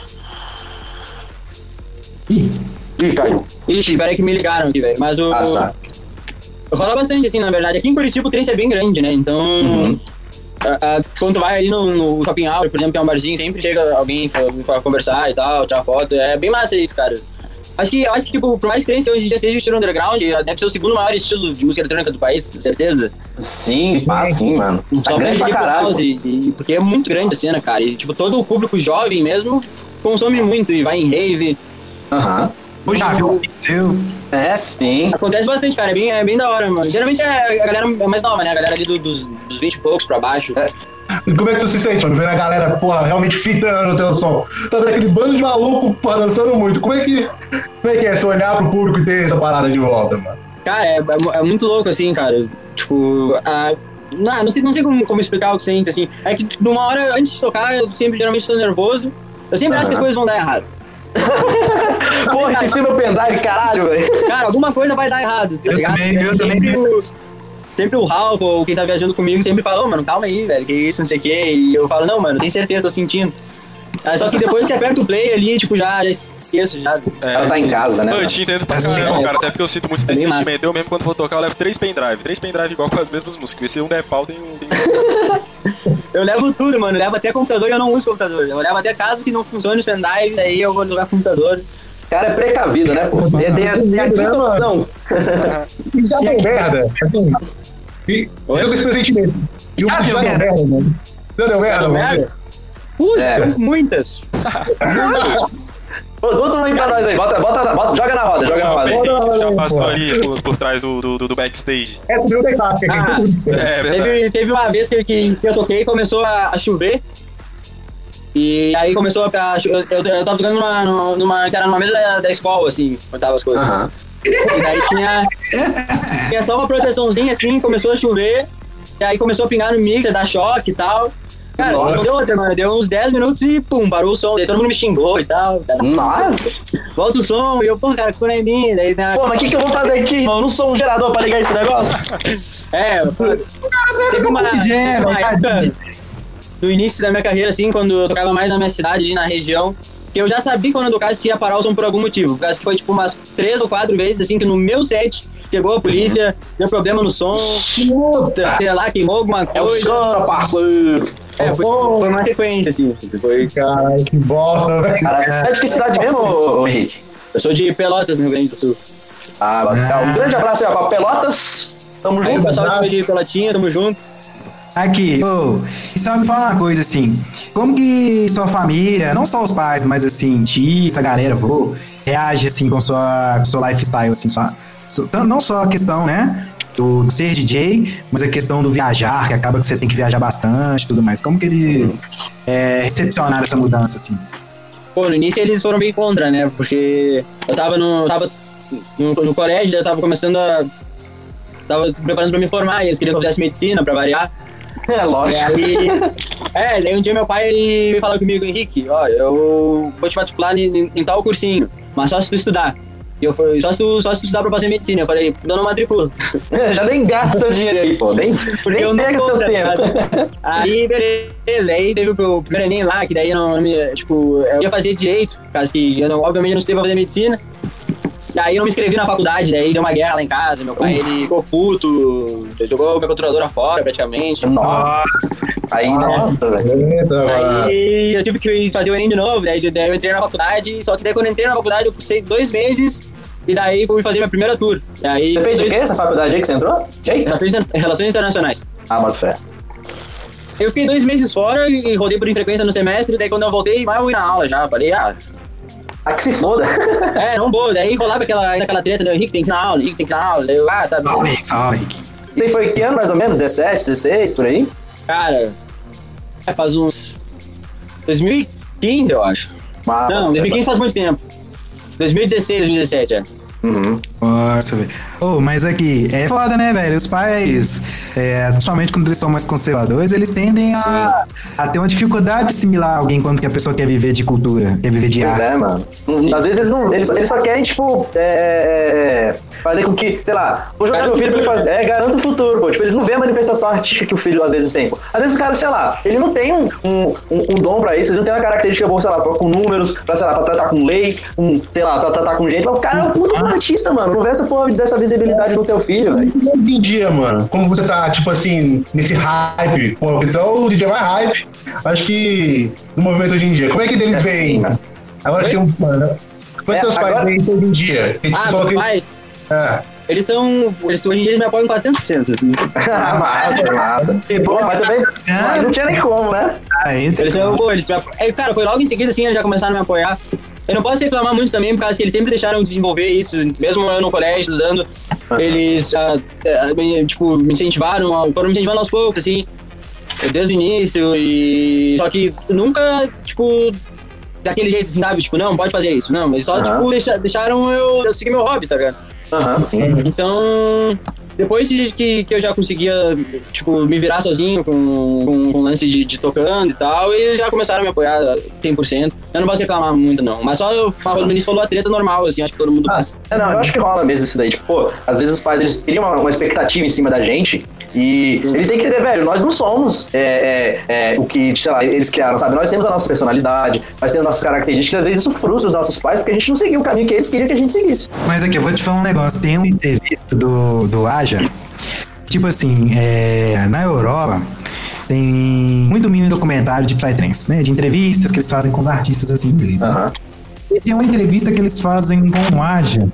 Ih, Ih, caiu. Ixi, peraí que me ligaram aqui, velho. Mas o. Ah, tá. Rola bastante, assim, na verdade. Aqui em Curitiba o trance é bem grande, né? Então. Uhum. a- a- quando tu vai ali no, no shopping hour, por exemplo, que é um barzinho, sempre chega alguém pra, pra conversar e tal, tirar foto. É bem massa isso, cara. Acho que, acho que tipo, por mais que trance hoje em dia seja o estilo underground, deve ser o segundo maior estilo de música eletrônica do país, certeza. Sim, pá, sim, mano. Tá Só grande pra de caralho. e, e- porque é muito grande a cena, cara. E, tipo, todo o público jovem mesmo consome muito e vai em rave. Aham. eu já viu o seu. É, sim. Acontece bastante, cara. É bem, é bem da hora, mano. Geralmente é a galera mais nova, né? A galera ali do- dos, dos 20 e poucos pra baixo. E como é que tu se sente, mano? Vendo a galera, porra, realmente fitando o teu som. Tá vendo aquele bando de maluco, porra, dançando muito. Como é que, como é, que é você olhar pro público e ter essa parada de volta, mano? Cara, é, é- é muito louco, assim, cara. Tipo, a, não, não sei, não sei como, como explicar o que sente, assim. É que numa hora, antes de tocar, eu sempre geralmente tô nervoso. Eu sempre acho que as coisas vão dar errado. *laughs* Porra, esqueci meu pendrive, caralho, velho. Cara, alguma coisa vai dar errado, tá Eu ligado? também, eu sempre, também. O, sempre o Ralph, ou quem tá viajando comigo, sempre fala, ô, mano, calma aí, velho, que isso, não sei o quê. E eu falo, não, mano, tem certeza, tô sentindo. Aí, só que depois que aperta o play ali, tipo, já, já esqueço já. Ela tá em casa, né? Não, eu te entendo pra Assim, caramba, é. cara. Até porque eu sinto muito É massa. sentimento. Eu mesmo, quando vou tocar, eu levo três pendrive. Três pendrive igual com as mesmas músicas. Se um der pau, tem um. Tem um... *laughs* Eu levo tudo, mano, eu levo até computador e eu não uso computador. Eu levo até caso que não funcione os pendrive, daí eu vou jogar computador. O cara é precavido, né, pô? Tem, tem, *laughs* tem a quinta opção. E já deu merda. Assim, e eu com esse pressentimento. E o Já já deu merda. merda, mano. Já deu merda, mano. Puxa, É. muitas. *laughs* *laughs* Bota um aí pra nós aí. Bota, bota, bota, joga na roda, joga na roda. Já passou ali por, por trás do, do, do- do backstage. Essa deu de clássica aqui. Ah. *laughs* É verdade. Teve, teve uma vez que, que, eu toquei e começou a, a chover. E aí começou a. Eu, eu, eu tava tocando numa, numa, numa. que era numa mesa da, da escola, assim, quando tava as coisas. Aham. E daí tinha. Tinha só uma proteçãozinha assim, começou a chover. E aí começou a pingar no micro, dar choque e tal. Cara, Nossa. não deu outra, mano. Deu uns 10 minutos e pum, parou o som. Daí todo mundo me xingou e tal. Nossa. Volta o som. E eu, pô, cara, cura em mim. Daí, né, Pô, mas o que, que eu vou fazer aqui? Eu não sou um gerador pra ligar esse negócio. É, teve uma, DJ, teve uma verdade. época do início da minha carreira, assim, quando eu tocava mais na minha cidade, ali na região, que eu já sabia quando eu tocasse ia parar o som por algum motivo. Causa que foi tipo umas três ou quatro vezes, assim, que no meu set chegou a polícia, deu problema no som, sei lá, queimou alguma É o coisa. cara, parceiro. É, foi, foi uma sequência, assim. Foi... Caralho, que bosta, velho. Caralho. É de que cidade mesmo, ô, Henrique? Eu sou de Pelotas, no Rio Grande do Sul. Ah, ficar. Um grande abraço aí, pra Pelotas. Tamo junto. foi de Pelotinha, tamo junto. Aqui, ô, e só me fala uma coisa assim, como que sua família, não só os pais, mas assim, tia, essa galera, vô, reage assim com sua, com seu lifestyle, assim, sua, não só a questão, né, do ser DJ, mas a questão do viajar, que acaba que você tem que viajar bastante e tudo mais. Como que eles é, recepcionaram essa mudança, assim? Pô, no início eles foram bem contra, né? Porque eu tava no. Eu tava no, no colégio, eu tava começando a. Tava se preparando pra me formar e eles queriam que eu fizesse medicina pra variar. É E lógico. aí. é, daí um dia meu pai ele falou comigo, Henrique, ó, eu vou te matricular em, em- em tal cursinho, mas só se tu estudar. E eu falei, só se tu, só se tu estudar pra fazer medicina. Eu falei, não, não matricula. *laughs* Já nem gasta seu dinheiro aí, pô. Nem, *laughs* nem eu pega seu tempo. ligado? Aí, beleza. Aí teve o primeiro Enem lá, que daí eu não, não me, tipo, eu ia fazer direito, por causa que eu não, obviamente eu não sei pra fazer medicina. E aí eu me inscrevi na faculdade, daí deu uma guerra lá em casa, meu pai ele ficou puto, jogou minha controladora fora praticamente. Nossa. Aí, nossa, velho. Aí eu tive que fazer o Enem de novo, daí, daí eu entrei na faculdade, só que daí quando eu entrei na faculdade eu cursei dois meses, e daí fui fazer minha primeira tour. E aí, Você fez o quê? Essa faculdade aí que você entrou? Jake? Relações, Relações Internacionais. Ah, bota fé. Eu fiquei dois meses fora e rodei por infrequência no semestre, daí quando eu voltei, mas eu fui na aula já. Falei, ah, Ah, que se foda. *laughs* é, não vou. Daí rolava aquela, aquela treta, né? Henrique tem que na aula, Henrique tem que na aula. Eu, ah, tá bom. Rick, fala, Rick. E foi que ano mais ou menos? 17, 16, por aí? Cara, é, faz uns. 2015, eu acho. Ah, não, bota fé, 2015 faz muito tempo. 2016, 2017, é. Uhum. Nossa, velho. Ô, mas aqui, é foda, né, velho? Os pais, é, principalmente quando eles são mais conservadores, eles tendem a, a ter uma dificuldade de assimilar alguém quando que a pessoa quer viver de cultura, quer viver de Pois arte. é, mano. Às vezes eles, não, eles, eles só querem, tipo, é, é, é, fazer com que, sei lá, vou jogar meu filho pra fazer. É, garanta o futuro, pô. Tipo, eles não veem a manifestação artística que o filho às vezes tem, pô. Às vezes o cara, sei lá, ele não tem um, um, um- um dom pra isso, ele não tem uma característica boa, sei lá, pra- com números, pra, sei lá, pra tratar com leis, com, sei lá, pra tratar com gente. Mas o cara é um puta um artista, mano. Não vê essa porra dessa visibilidade no teu filho, velho. Hoje em dia, mano, como você tá, tipo assim, nesse hype, pô, então o DJ mais hype, acho que no movimento hoje em dia, como é que eles É assim, veem? né? Agora acho que um, mano, como é É, que teus pais veem hoje em dia? Ah, meus pais, é. eles são. Eles, hoje em dia eles me apoiam 400%. Assim. massa, *laughs* massa. Pô, mas também mas não tinha nem como, né? Aí, Eles são, pô, eles me apo- é, Cara, foi logo em seguida, assim, eles já começaram a me apoiar. Eu não posso reclamar muito também, por causa que eles sempre deixaram desenvolver isso, mesmo eu no colégio, estudando. Eles, ah, eh, me, tipo, me incentivaram, foram me incentivando aos poucos, assim, desde o início. E... Só que nunca, tipo, daquele jeito, assim, sabe? Tipo, não, pode fazer isso. Não, eles só, Aham. tipo, deixa- deixaram eu, eu seguir meu hobby, tá ligado? Aham, *laughs* sim. Então, depois de que, que eu já conseguia, tipo, me virar sozinho com, com, com lance de, de tocando e tal, eles já começaram a me apoiar 100%. Eu não posso reclamar muito, não. Mas só eu falo, no início falou a treta normal, assim, acho que todo mundo Ah, passa. é, não, eu acho que rola mesmo isso daí. Tipo, pô, às vezes os pais eles criam uma, uma expectativa em cima da gente e eles têm que entender, velho, nós não somos é, é, é, o que, sei lá, eles criaram, sabe? Nós temos a nossa personalidade, nós temos nossas características, às vezes isso frustra os nossos pais porque a gente não seguiu o caminho que eles queriam que a gente seguisse. Mas aqui, eu vou te falar um negócio. Tem uma entrevista do, do Aja. Tipo assim, é, na Europa tem muito mini documentário de Psytrance, né? De entrevistas que eles fazem com os artistas assim ingleses. né? Aham. E tem uma entrevista que eles fazem com o Aja,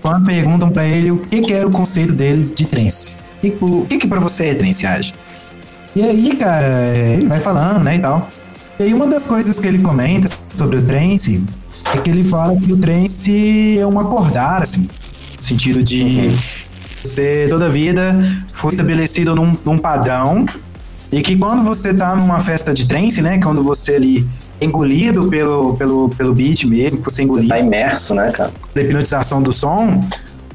quando perguntam pra ele o que, que era o conceito dele de trance. O que, que, pra você é Aja? E aí, cara, é, ele vai falando, né, e tal. E aí uma das coisas que ele comenta sobre o trance é que ele fala que o trance é um acordar, assim, no sentido de você toda a vida foi estabelecido num, num padrão e que quando você tá numa festa de trance, né, quando você ali é engolido pelo, pelo, pelo beat mesmo, você engolido Tá imerso, né, cara? da hipnotização do som,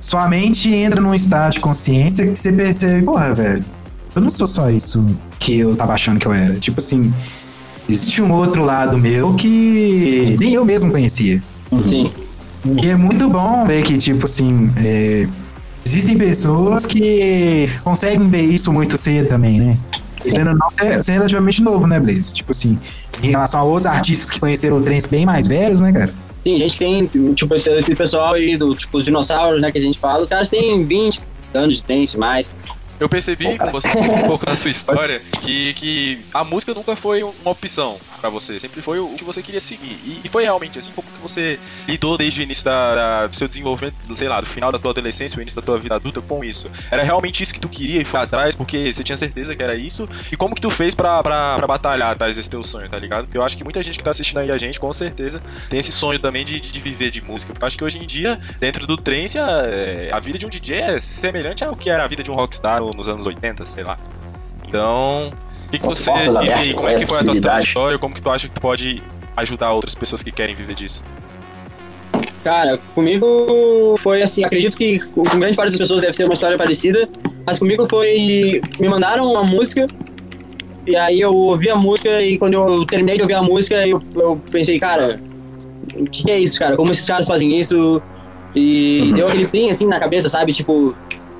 sua mente entra num estado de consciência que você percebe, porra, velho, eu não sou só isso que eu tava achando que eu era. Tipo assim, existe um outro lado meu que nem eu mesmo conhecia. Sim. E é muito bom ver que, tipo assim, é, existem pessoas que conseguem ver isso muito cedo também, né? Sendo não, você é- você é relativamente novo, né, Blaze? Tipo assim, em relação aos artistas que conheceram o trance bem mais velhos, né, cara? Sim, a gente tem, tipo, esse, pessoal aí, do, tipo, os dinossauros, né, que a gente fala, os caras têm 20 anos de dance mais. Eu percebi com você um pouco da sua *laughs* história que, que a música nunca foi uma opção pra você, sempre foi o que você queria seguir. E, e foi realmente assim como que você lidou desde o início da, da- do seu desenvolvimento, sei lá, do final da tua adolescência, o início da tua vida adulta com isso. Era realmente isso que tu queria e foi atrás porque você tinha certeza que era isso? E como que tu fez pra, pra, pra batalhar atrás desse teu sonho, tá ligado? Porque eu acho que muita gente que tá assistindo aí a gente, com certeza, tem esse sonho também de, de viver de música. Porque eu acho que hoje em dia, dentro do trance, a, é, a vida de um DJ é semelhante ao que era a vida de um rockstar no- nos anos 80, sei lá. Então, o que, que você vive aí? Como é que foi a tua trajetória? Como que tu acha que tu pode ajudar outras pessoas que querem viver disso? Cara, comigo foi assim, acredito que com grande parte das pessoas deve ser uma história parecida, mas comigo foi. Me mandaram uma música, e aí eu ouvi a música, e quando eu terminei de ouvir a música, eu, eu pensei, cara, o que, que é isso, cara? Como esses caras fazem isso? E deu aquele pin assim na cabeça, sabe? Tipo,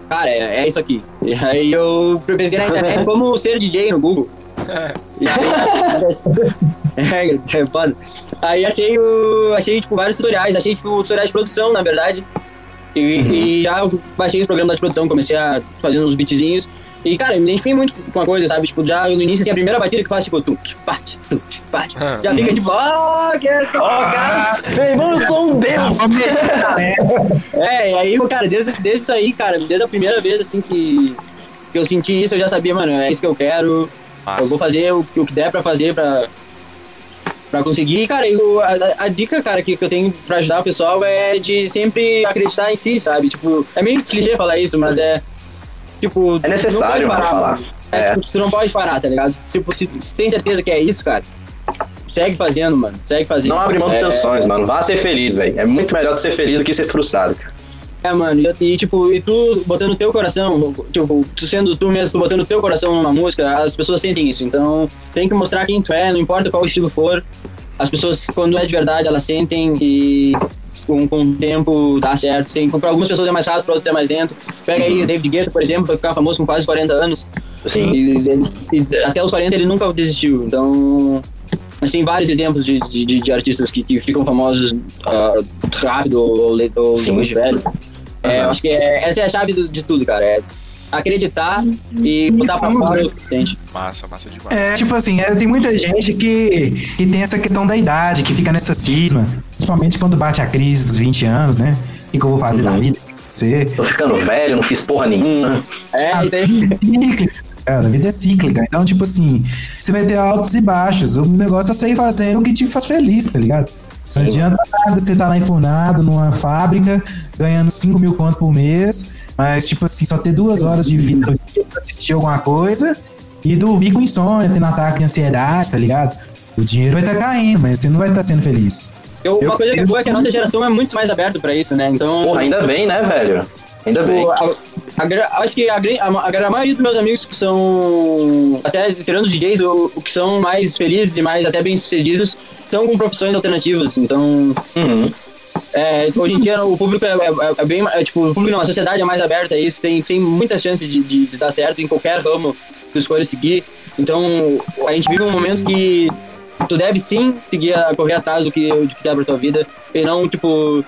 cara, é, é isso aqui. E aí eu pesquisei na internet como ser DJ no Google. *laughs* E aí, *laughs* é, é foda. Aí achei, o, achei tipo, vários tutoriais, achei tipo, tutoriais de produção, na verdade. E, e já baixei os programas de produção, comecei a fazer uns beatzinhos. E, cara, eu me identifiquei muito com a coisa, sabe? Tipo, já no início, assim, a primeira batida que faz, tipo, tu, pat, tu, pat. Já fica tipo, oh, que Ó, cara, meu irmão, eu sou um deus! *laughs* É, e aí, cara, desde, desde isso aí, cara, desde a primeira vez, assim, que, que eu senti isso, eu já sabia, mano, é isso que eu quero. Massa. Eu vou fazer o, o que der pra fazer pra, pra conseguir. E, cara, eu, a, a- a dica, cara, que, que eu tenho pra ajudar o pessoal é de sempre acreditar em si, sabe? Tipo, é meio clichê falar isso, mas é. Tipo. É necessário, não mano, falar. É, É. tipo, tu não pode parar, tá ligado? Tipo, se, se tem certeza que é isso, cara, segue fazendo, mano. Segue fazendo. Não abre mão dos É, teus sonhos, mano. Vá ser feliz, velho. É muito melhor que ser feliz do que ser frustrado, cara. É, mano, e, e, tipo, e tu botando teu coração, tipo, tu sendo tu mesmo, tu botando teu coração numa música, as pessoas sentem isso. Então, tem que mostrar quem tu é, não importa qual estilo for. As pessoas, quando é de verdade, elas sentem e com, com o tempo dá certo. Tem, pra algumas pessoas é mais rápido, pra outras é mais lento. Pega aí o David Guetta, por exemplo, vai ficar famoso com quase 40 anos. Sim. E, e até os 40 ele nunca desistiu. Então, a gente tem vários exemplos de, de, de- artistas que, que ficam famosos ah, rápido ou, ou Sim. depois de velho. É, acho que é- essa é a chave do- de tudo, cara. É acreditar e botar pra fora o que sente. Massa, massa demais. É, tipo assim, é, tem muita gente que, que tem essa questão da idade, que fica nessa cisma. Principalmente quando bate a crise dos 20 anos, né? O que, que eu vou fazer na vida? Ser. Tô ficando velho, não fiz porra nenhuma. É, isso aí. cíclica. Cara, a vida é cíclica. Então, tipo assim, você vai ter altos e baixos. O negócio é sair fazendo o que te faz feliz, tá ligado? Sim. Não adianta nada você tá lá enfurnado numa fábrica, ganhando 5 mil conto por mês, mas, tipo assim, só ter duas horas de vida pra assistir alguma coisa e dormir com insônia, tendo ataque de ansiedade, tá ligado? O dinheiro vai estar caindo, mas você não vai estar sendo feliz. Eu- Eu- uma coisa que é boa é que a nossa geração é muito mais aberta pra isso, né? Então. Porra, ainda bem, né, velho? Ainda bem. Tipo, a- a acho que a, a, a a maioria dos meus amigos que são, até tirando os DJs, o, o que são mais felizes e mais até bem-sucedidos, estão com profissões alternativas. Então, Uhum. é, hoje em dia o público é, é- é bem, é, tipo, o público não, a sociedade é mais aberta a isso, tem, tem muita chance de, de, de dar certo em qualquer ramo que escolha seguir. Então, a gente vive um momento que tu deve sim seguir a correr atrás do que, do que quer pra tua vida e não, tipo,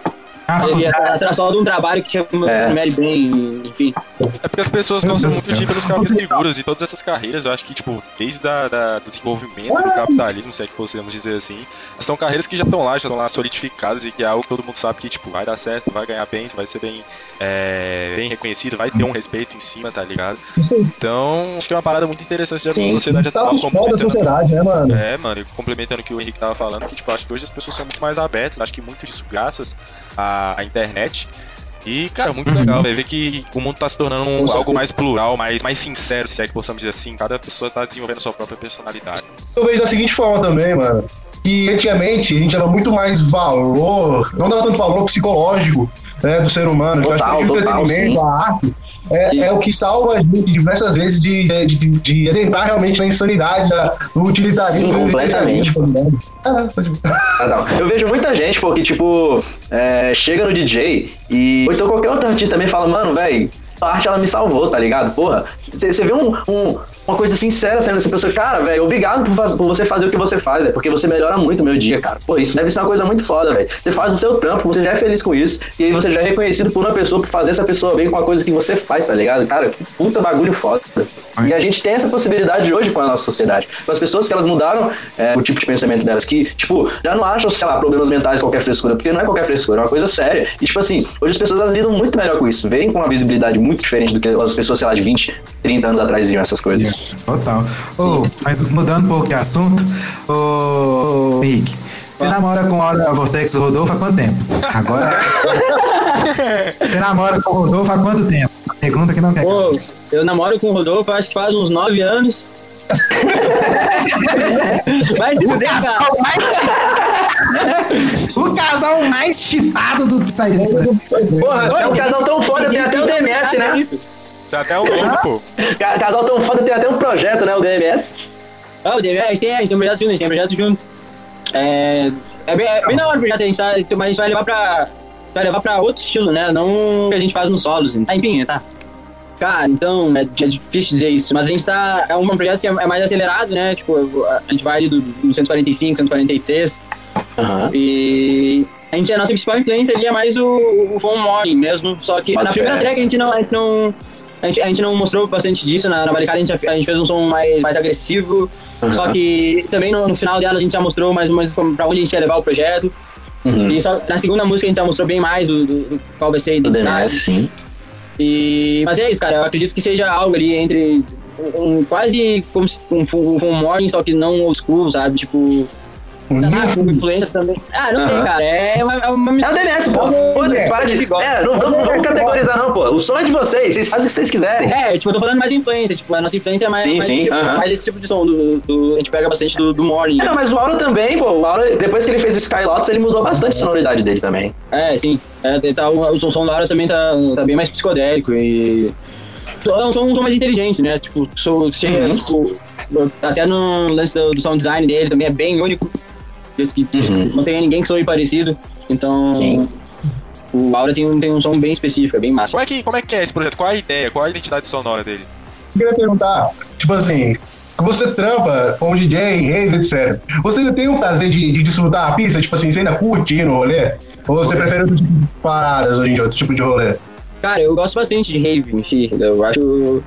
Ah, atrás só de um trabalho que te É. bem, enfim. É porque as pessoas gostam muito de pelos caminhos seguros e todas essas carreiras, eu acho que, tipo, desde a, da, do desenvolvimento do capitalismo, se é que podemos dizer assim, são carreiras que já estão lá, já estão lá solidificadas e que é algo que todo mundo sabe que, tipo, vai dar certo, vai ganhar bem, tu vai ser bem, é, bem reconhecido, vai ter um respeito em cima, tá ligado? Então, acho que é uma parada muito interessante da Sim. sociedade Tá atual. da sociedade, né, mano? É, mano, e complementando o que o Henrique tava falando, que tipo, acho que hoje as pessoas são muito mais abertas, acho que muito disso graças à internet. E, cara, muito legal, vai ver que o mundo tá se tornando um- algo mais plural, mais, mais sincero, se é que possamos dizer assim. Cada pessoa tá desenvolvendo sua própria personalidade. Eu vejo da seguinte forma também, mano. Que antigamente a gente dava muito mais valor, não dava tanto valor psicológico né, do ser humano. Eu acho que Total, o total, entretenimento, sim. a arte, é, é o que salva a gente diversas vezes de, de, de, de adentrar realmente na insanidade, da- no utilitarismo. Sim, completamente. ligado? Ah, Ah, não. Eu vejo muita gente, pô, que tipo, é, chega no DJ e. Ou então qualquer outro artista também fala, mano, velho, a arte ela me salvou, tá ligado? Porra, você vê um, um- uma coisa sincera sendo essa pessoa, cara, velho, obrigado por, faz- por você fazer o que você faz, é porque você melhora muito o meu dia, cara. Pô, isso deve ser uma coisa muito foda, velho. Você faz o seu trampo, você já é feliz com isso, e aí você já é reconhecido por uma pessoa por fazer essa pessoa bem com a coisa que você faz, tá ligado? Cara, que puta bagulho foda. E a gente tem essa possibilidade hoje com a nossa sociedade. Com as pessoas que elas mudaram é, o tipo de pensamento delas, que, tipo, já não acham, sei lá, problemas mentais qualquer frescura, porque não é qualquer frescura, é uma coisa séria. E, tipo assim, hoje as pessoas elas lidam muito melhor com isso, veem com uma visibilidade muito diferente do que as pessoas, sei lá, de 20, 30 anos atrás viam essas coisas. Total. Ô, mas mudando um pouco de assunto, ô, ô, Henrique, você namora com a Vortex e o Rodolfo há quanto tempo? Agora. *laughs* você namora com o Rodolfo há quanto tempo? Pergunta que não quer. Pô, eu namoro com o Rodolfo, acho que faz uns nove anos. Vai se fuder, cara. O casal mais chipado do Psydance. Porra, é um casal tão foda, tem até o DMS, né? Tem até o nome, pô. Casal tão foda, tem até um projeto, né? O DMS. Ah, o DMS, tem, a gente tem um projeto junto, a gente tem um projeto junto. É, é, bem, é bem da hora o projeto, a gente tá, mas a gente vai levar pra, vai levar pra outro estilo, né? Não o que a gente faz nos solos. Tá, enfim, tá. Cara, então, é, é difícil dizer isso, mas a gente tá, é um projeto que é, é mais acelerado, né? Tipo, a gente vai ali do, do 145, 143, Aham. e a gente, a nossa principal influência ali é mais o, o Von Morning mesmo. Só que Bota na primeira fé. track a gente não. A gente não a gente, a gente não mostrou bastante disso, na, na Barricada a gente, a gente fez um som mais, mais agressivo, Aham. só que também no, no final dela a gente já mostrou mais ou menos pra onde a gente ia levar o projeto. Uhum. E só, na segunda música a gente já mostrou bem mais do, do, do qual vai ser Do identidade. DMS, sim. E, mas é isso, cara. Eu acredito que seja algo ali entre. Um, quase como se- um, um, um morning, só que não old school, sabe? Tipo. Sei lá, com influência também. Ah, não Aham. cara. É uma. É, uma É o DMS, pô. Foda-se, para de. É, não vamos, vamos categorizar, não, pô. O som é de vocês, vocês fazem o que vocês quiserem. É, tipo, eu tô falando mais de influência. Tipo, a nossa influência é mais. Sim, mais, sim, tipo, mais esse tipo de som. Do, do- a gente pega bastante do, do morning. É, não, mas o Aura também, pô. O Aura, depois que ele fez o Skylots, ele mudou bastante a sonoridade dele também. É, sim. É, tá, o, o som da hora também tá, tá bem mais psicodélico e. É um som, um som mais inteligente, né? Tipo, sou, chega, Uhum. tipo, até no lance do, do sound design dele também é bem único. Que Uhum. não tem ninguém que soe parecido. Então. Sim. O Aura tem, um- tem um som bem específico, é bem massa. Como é, que, como é que é esse projeto? Qual a ideia? Qual a identidade sonora dele? Eu queria perguntar, tipo assim, você trampa com DJ, raves, etc. Você ainda tem o prazer de, de desfrutar a pista? Tipo assim, você ainda curte ir no rolê? Ou você prefere outro tipo de paradas hoje em dia, outro tipo de rolê? Cara, eu gosto bastante de rave em si. Eu acho.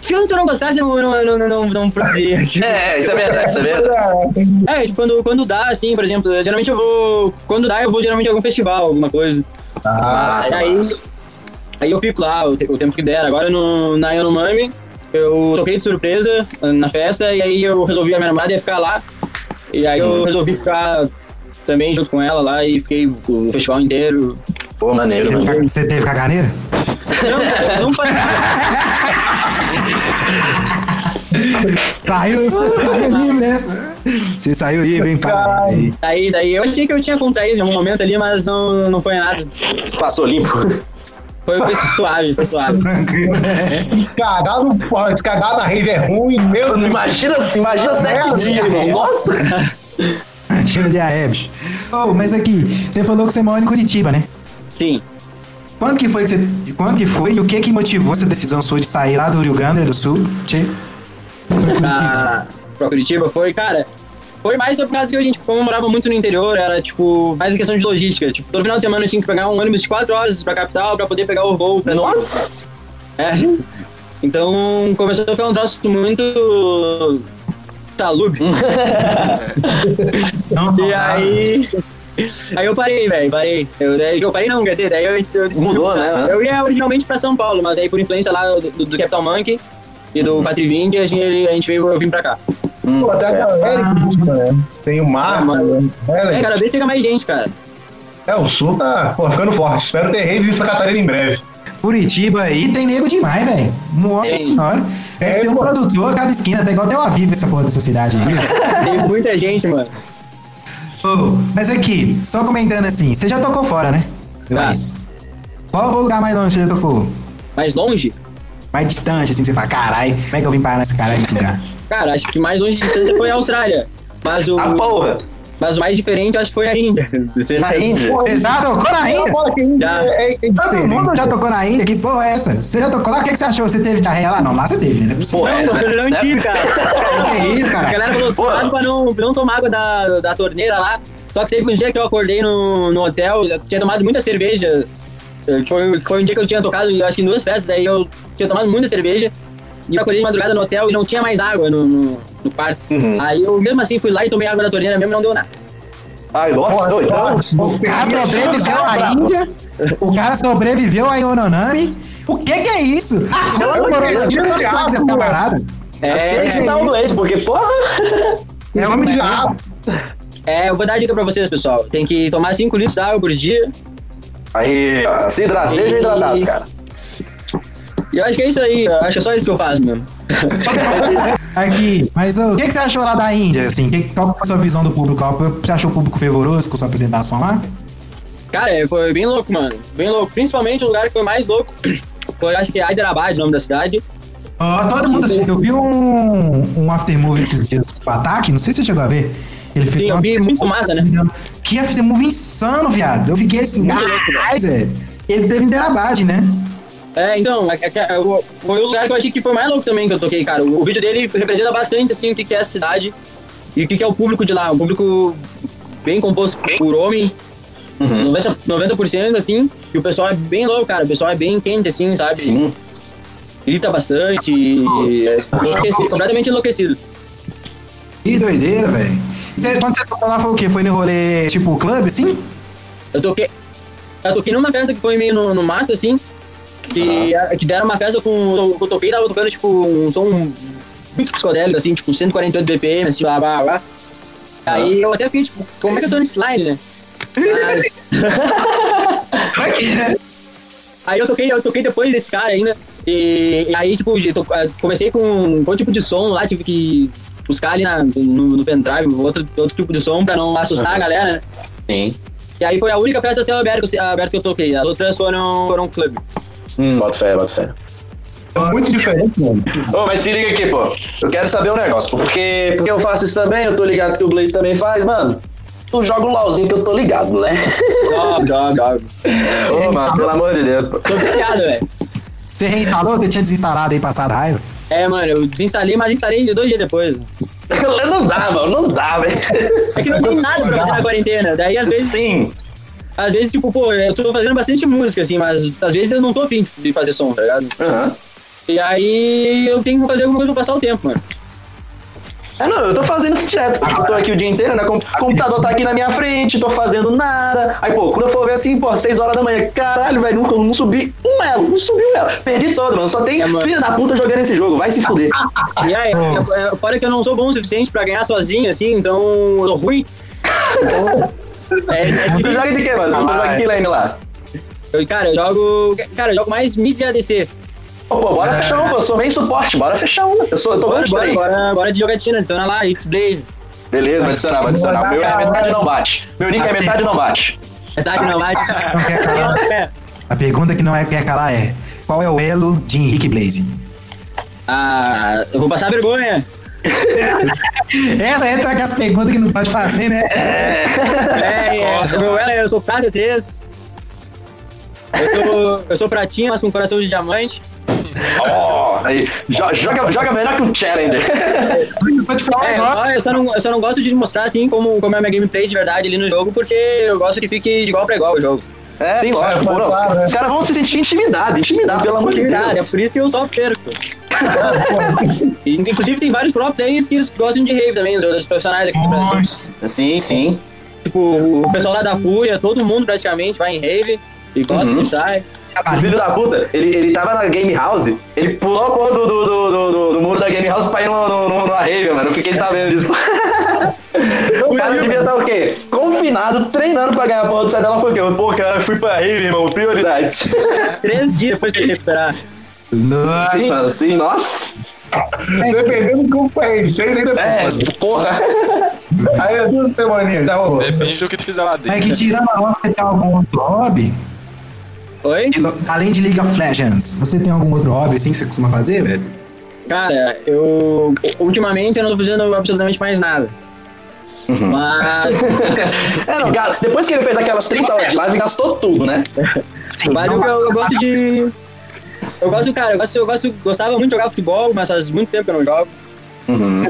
Se eu não gostasse, eu não, não, não, não, não produzia. *laughs* Tipo, É, isso é verdade, isso é verdade. É, tipo, quando, quando dá, assim, por exemplo, geralmente eu vou. Quando dá, eu vou geralmente em algum festival, alguma coisa. Ah, Massa, aí, aí eu fico lá o, te- o tempo que der. Agora no, na Yanomami, eu toquei de surpresa eh, na festa e aí eu resolvi, a minha namorada ia ficar lá. E aí eu resolvi ficar também junto com ela lá e fiquei o festival inteiro. Pô, maneiro. Você teve caganeira? Não, não faz Saiu, você saiu livre nessa. Você saiu livre, hein, parabéns aí. Aí, aí eu achei que eu tinha contraído em algum momento ali, mas não, não foi nada. Passou limpo. Foi, foi suave, foi suave. Né? Se cagar no pó, se cagar na rave é ruim, meu Mano, imagina assim, imagina sete Merda, dias, irmão. Nossa! Cheiro de aebs. Oh, mas aqui, você falou que você mora em Curitiba, né? Sim. Quando que foi que você. Quando que foi e o que que motivou essa decisão sua de sair lá do Rio Grande do Sul? Tchê? pra, pra Curitiba foi, cara, foi mais por causa que a gente, como eu morava muito no interior, era tipo, mais em questão de logística. Tipo, todo final de semana eu tinha que pegar um ônibus de 4 horas pra capital pra poder pegar o voo. Pra... Nossa! É. Então começou a ficar um troço muito. Talube. Não, E aí. *laughs* Aí eu parei, velho, parei. Eu, daí eu parei não, quer dizer, daí eu, eu Mudou, né? Eu ia originalmente pra São Paulo, mas aí por influência lá do, do, do Capital Monkey e do 420, a gente, a gente veio, eu vim pra cá. Pô, até a galera Curitiba, né? Tem o Marco, É, é, cada vez chega mais gente, cara. é, o Sul tá pô, ficando forte. Espero ter raves em Santa Catarina em breve. Curitiba aí tem nego demais, velho. Nossa Tem. senhora. É, É, tem um pô. produtor a cada esquina, tá igual Tel Aviv essa porra dessa cidade aí. *laughs* Tem muita gente, mano. Ô, mas aqui, só comentando assim, você já tocou fora, né? Já. Qual foi o lugar mais longe que você já tocou? Mais longe? Mais distante, assim, que você fala, carai, como é que eu vim parar nesse caralho desse lugar? *laughs* Cara, acho que mais longe de distância foi a Austrália. Mas o, A porra! Mas o mais diferente eu acho que foi a Índia. Você Na Índia. Você já tocou na É Índia? é, é Todo mundo já tocou na Índia, que porra é essa? Você já tocou lá? O que, que você achou? Você teve diarreia lá? Não, lá você teve, né? Pô, é, Não, eu não né? tive, cara. Que isso, A cara? galera falou, cuidado pra não, não tomar água da, da torneira lá. Só que teve um dia que eu acordei no, no hotel, eu tinha tomado muita cerveja. eh, Foi, foi um dia que eu tinha tocado, acho que em duas festas, aí eu tinha tomado muita cerveja. E eu acordei de madrugada no hotel e não tinha mais água no, no, no quarto. Uhum. Aí eu mesmo assim fui lá e tomei água da torneira mesmo e não deu nada. Ai, nossa, ô, então. o O cara sobreviveu à Índia, o cara sobreviveu a Yononami. O que que é isso? Ah, como tempo cara, essa? Assim É, que você dá um doente, porque, porra. É Exame de garrafa. é, eu vou dar a dica pra vocês, pessoal. Tem que tomar 5 litros de água por dia. Aí, se hidratar, seja hidratado, cara. E eu acho que é isso aí, eu acho que é só isso que eu faço mesmo. *laughs* Aqui, mas o que, que você achou lá da Índia? Assim, que, qual foi a sua visão do público? Você achou o público fervoroso com sua apresentação lá? Cara, é, foi bem louco, mano. Bem louco. Principalmente o lugar que foi mais louco *clears throat* foi, acho que é Hyderabad, o nome da cidade. Ó, todo mundo. Eu vi um, um aftermovie esses dias do ataque, não sei se você chegou a ver. Ele fez Sim, eu vi muito massa, né? Que aftermovie insano, viado. Eu fiquei assim, Muito louco, Zé. Ele teve em Derabad, né? É, então, é, é, é, o- foi o lugar que eu achei que foi mais louco também que eu toquei, cara. O, o vídeo dele representa bastante, assim, o que, que é a cidade e o que, que é o público de lá. Um público bem composto por homem, 90%, 90%, assim, e o pessoal é bem louco, cara. O pessoal é bem quente, assim, sabe? Sim. Grita bastante é enlouquecido, completamente enlouquecido. Que doideira, velho. Você- Quando você tocou lá, foi o quê? Foi no rolê tipo clube, assim? Eu toquei. Eu toquei numa festa que foi meio no, no mato, assim. Que, a- que deram uma festa com. Eu toquei tava tocando, tipo, um som muito psicodélico, assim, tipo, 148 BPM, assim, blá blá blá. Aí eu até fiquei, tipo, como é que eu tô nesse line, né? Mas- né? Aí eu toquei, eu toquei depois desse cara ainda. E, e aí, tipo, to- comecei com outro tipo de som lá, tive que buscar ali na, no, no pendrive outro, outro tipo de som pra não assustar a galera, né? Sim. E aí foi a única festa a céu aberto, aberto que eu toquei. As outras foram, foram clube. Hum, bota fé, bota fé. É muito diferente, mano. Ô, mas se liga aqui, pô. Eu quero saber um negócio, pô. Porque, porque eu faço isso também, eu tô ligado que o Blaze também faz, mano. Tu joga um LOLzinho que eu tô ligado, né? Joga, *laughs* joga, joga. Ô, mano, pelo amor de Deus, pô. Tô viciado, velho. Você reinstalou? Você tinha desinstalado aí, passado raiva? É, mano, eu desinstalei, mas instalei dois dias depois. *laughs* Não dá, mano, não dá, velho. É que não tem nada pra fazer na quarentena. Daí, às vezes, Sim. Às vezes, tipo, pô, eu tô fazendo bastante música, assim, mas às vezes eu não tô afim de fazer som, tá ligado? Aham. E aí eu tenho que fazer alguma coisa pra passar o tempo, mano. É, não, eu tô fazendo isso direto. Tipo, eu tô aqui o dia inteiro, né? O computador tá aqui na minha frente, tô fazendo nada. Aí, pô, quando eu for ver assim, pô, 6 horas da manhã, caralho, velho, não, não subi um elo, não subi um elo. Perdi todo, mano. Só tem É, filha da puta jogando esse jogo, vai se fuder. E aí, é, é, fora que eu não sou bom o suficiente pra ganhar sozinho, assim, então eu tô ruim. Então, *laughs* é, é Tu joga de quê, mano? Tu joga que lane lá? Eu, cara, eu jogo. Cara, eu jogo mais mid e ADC. Pô, pô, bora fechar uma. Eu sou bem suporte, bora fechar uma. Eu, sou, eu tô Bora, bora, três. bora, bora de jogatina, adiciona lá, X-Blaze. Beleza, vai adicionar, vai adicionar. Meu nick é metade não bate. Meu nick é metade não bate. Verdade, não vai. Não quer calar. É, A pergunta que não é quer calar é: qual é o elo de Henrique Blaze? Ah, eu vou passar vergonha. *laughs* Essa entra aquelas perguntas que não pode fazer, né? É, é, meu elo é, eu sou prata 3. Eu sou, eu sou pratinha, mas com coração de diamante. Ó, aí, jo- joga, joga melhor que um Challenger. Um É, negócio. eu, só não, eu só não gosto de mostrar assim como, como é a minha gameplay de verdade ali no jogo, porque eu gosto que fique de igual pra igual o jogo. É, sim, lógico. É, não, claro, né? Os caras vão se sentir intimidados, intimidados, pelo amor de Verdade, é Deus. por isso que eu só perco. *laughs* E, Inclusive tem vários próprios players que eles gostam de rave também, os jogadores profissionais aqui no Brasil. Sim, sim. Tipo, o pessoal lá da Fúria, todo mundo praticamente vai em rave e gosta Uhum. de sai. O filho da puta, ele, ele tava na Game House, ele pulou a porra do, do, do, do, do- do muro da Game House pra ir no, no, no, numa rave, mano. Eu fiquei sabendo disso. *laughs* o cara devia estar o quê? Confinado, treinando pra ganhar a porra do Cidadela. Foi o quê? Pô, cara, fui pra rave, irmão. Prioridades. *laughs* Três dias depois de recuperar. Nossa. Sim, mano, sim, nossa. Dependendo do que o país fez, ainda É, porra. Aí é duas semaninhas, já rolou. Depende do que tu fizer lá Mas dentro. que tirando a onda, você tem algum outro hobby? Oi? Além de League of Legends, você tem algum outro hobby assim que você costuma fazer, velho? Cara, eu. Ultimamente eu não tô fazendo absolutamente mais nada. Mas. *laughs* É, não, depois que ele fez aquelas 30 horas de live, gastou tudo, né? Sim, Mas não- eu, eu gosto de. Eu gosto, cara, eu gosto, eu gosto, gostava muito de jogar futebol, mas faz muito tempo que eu não jogo. Uhum.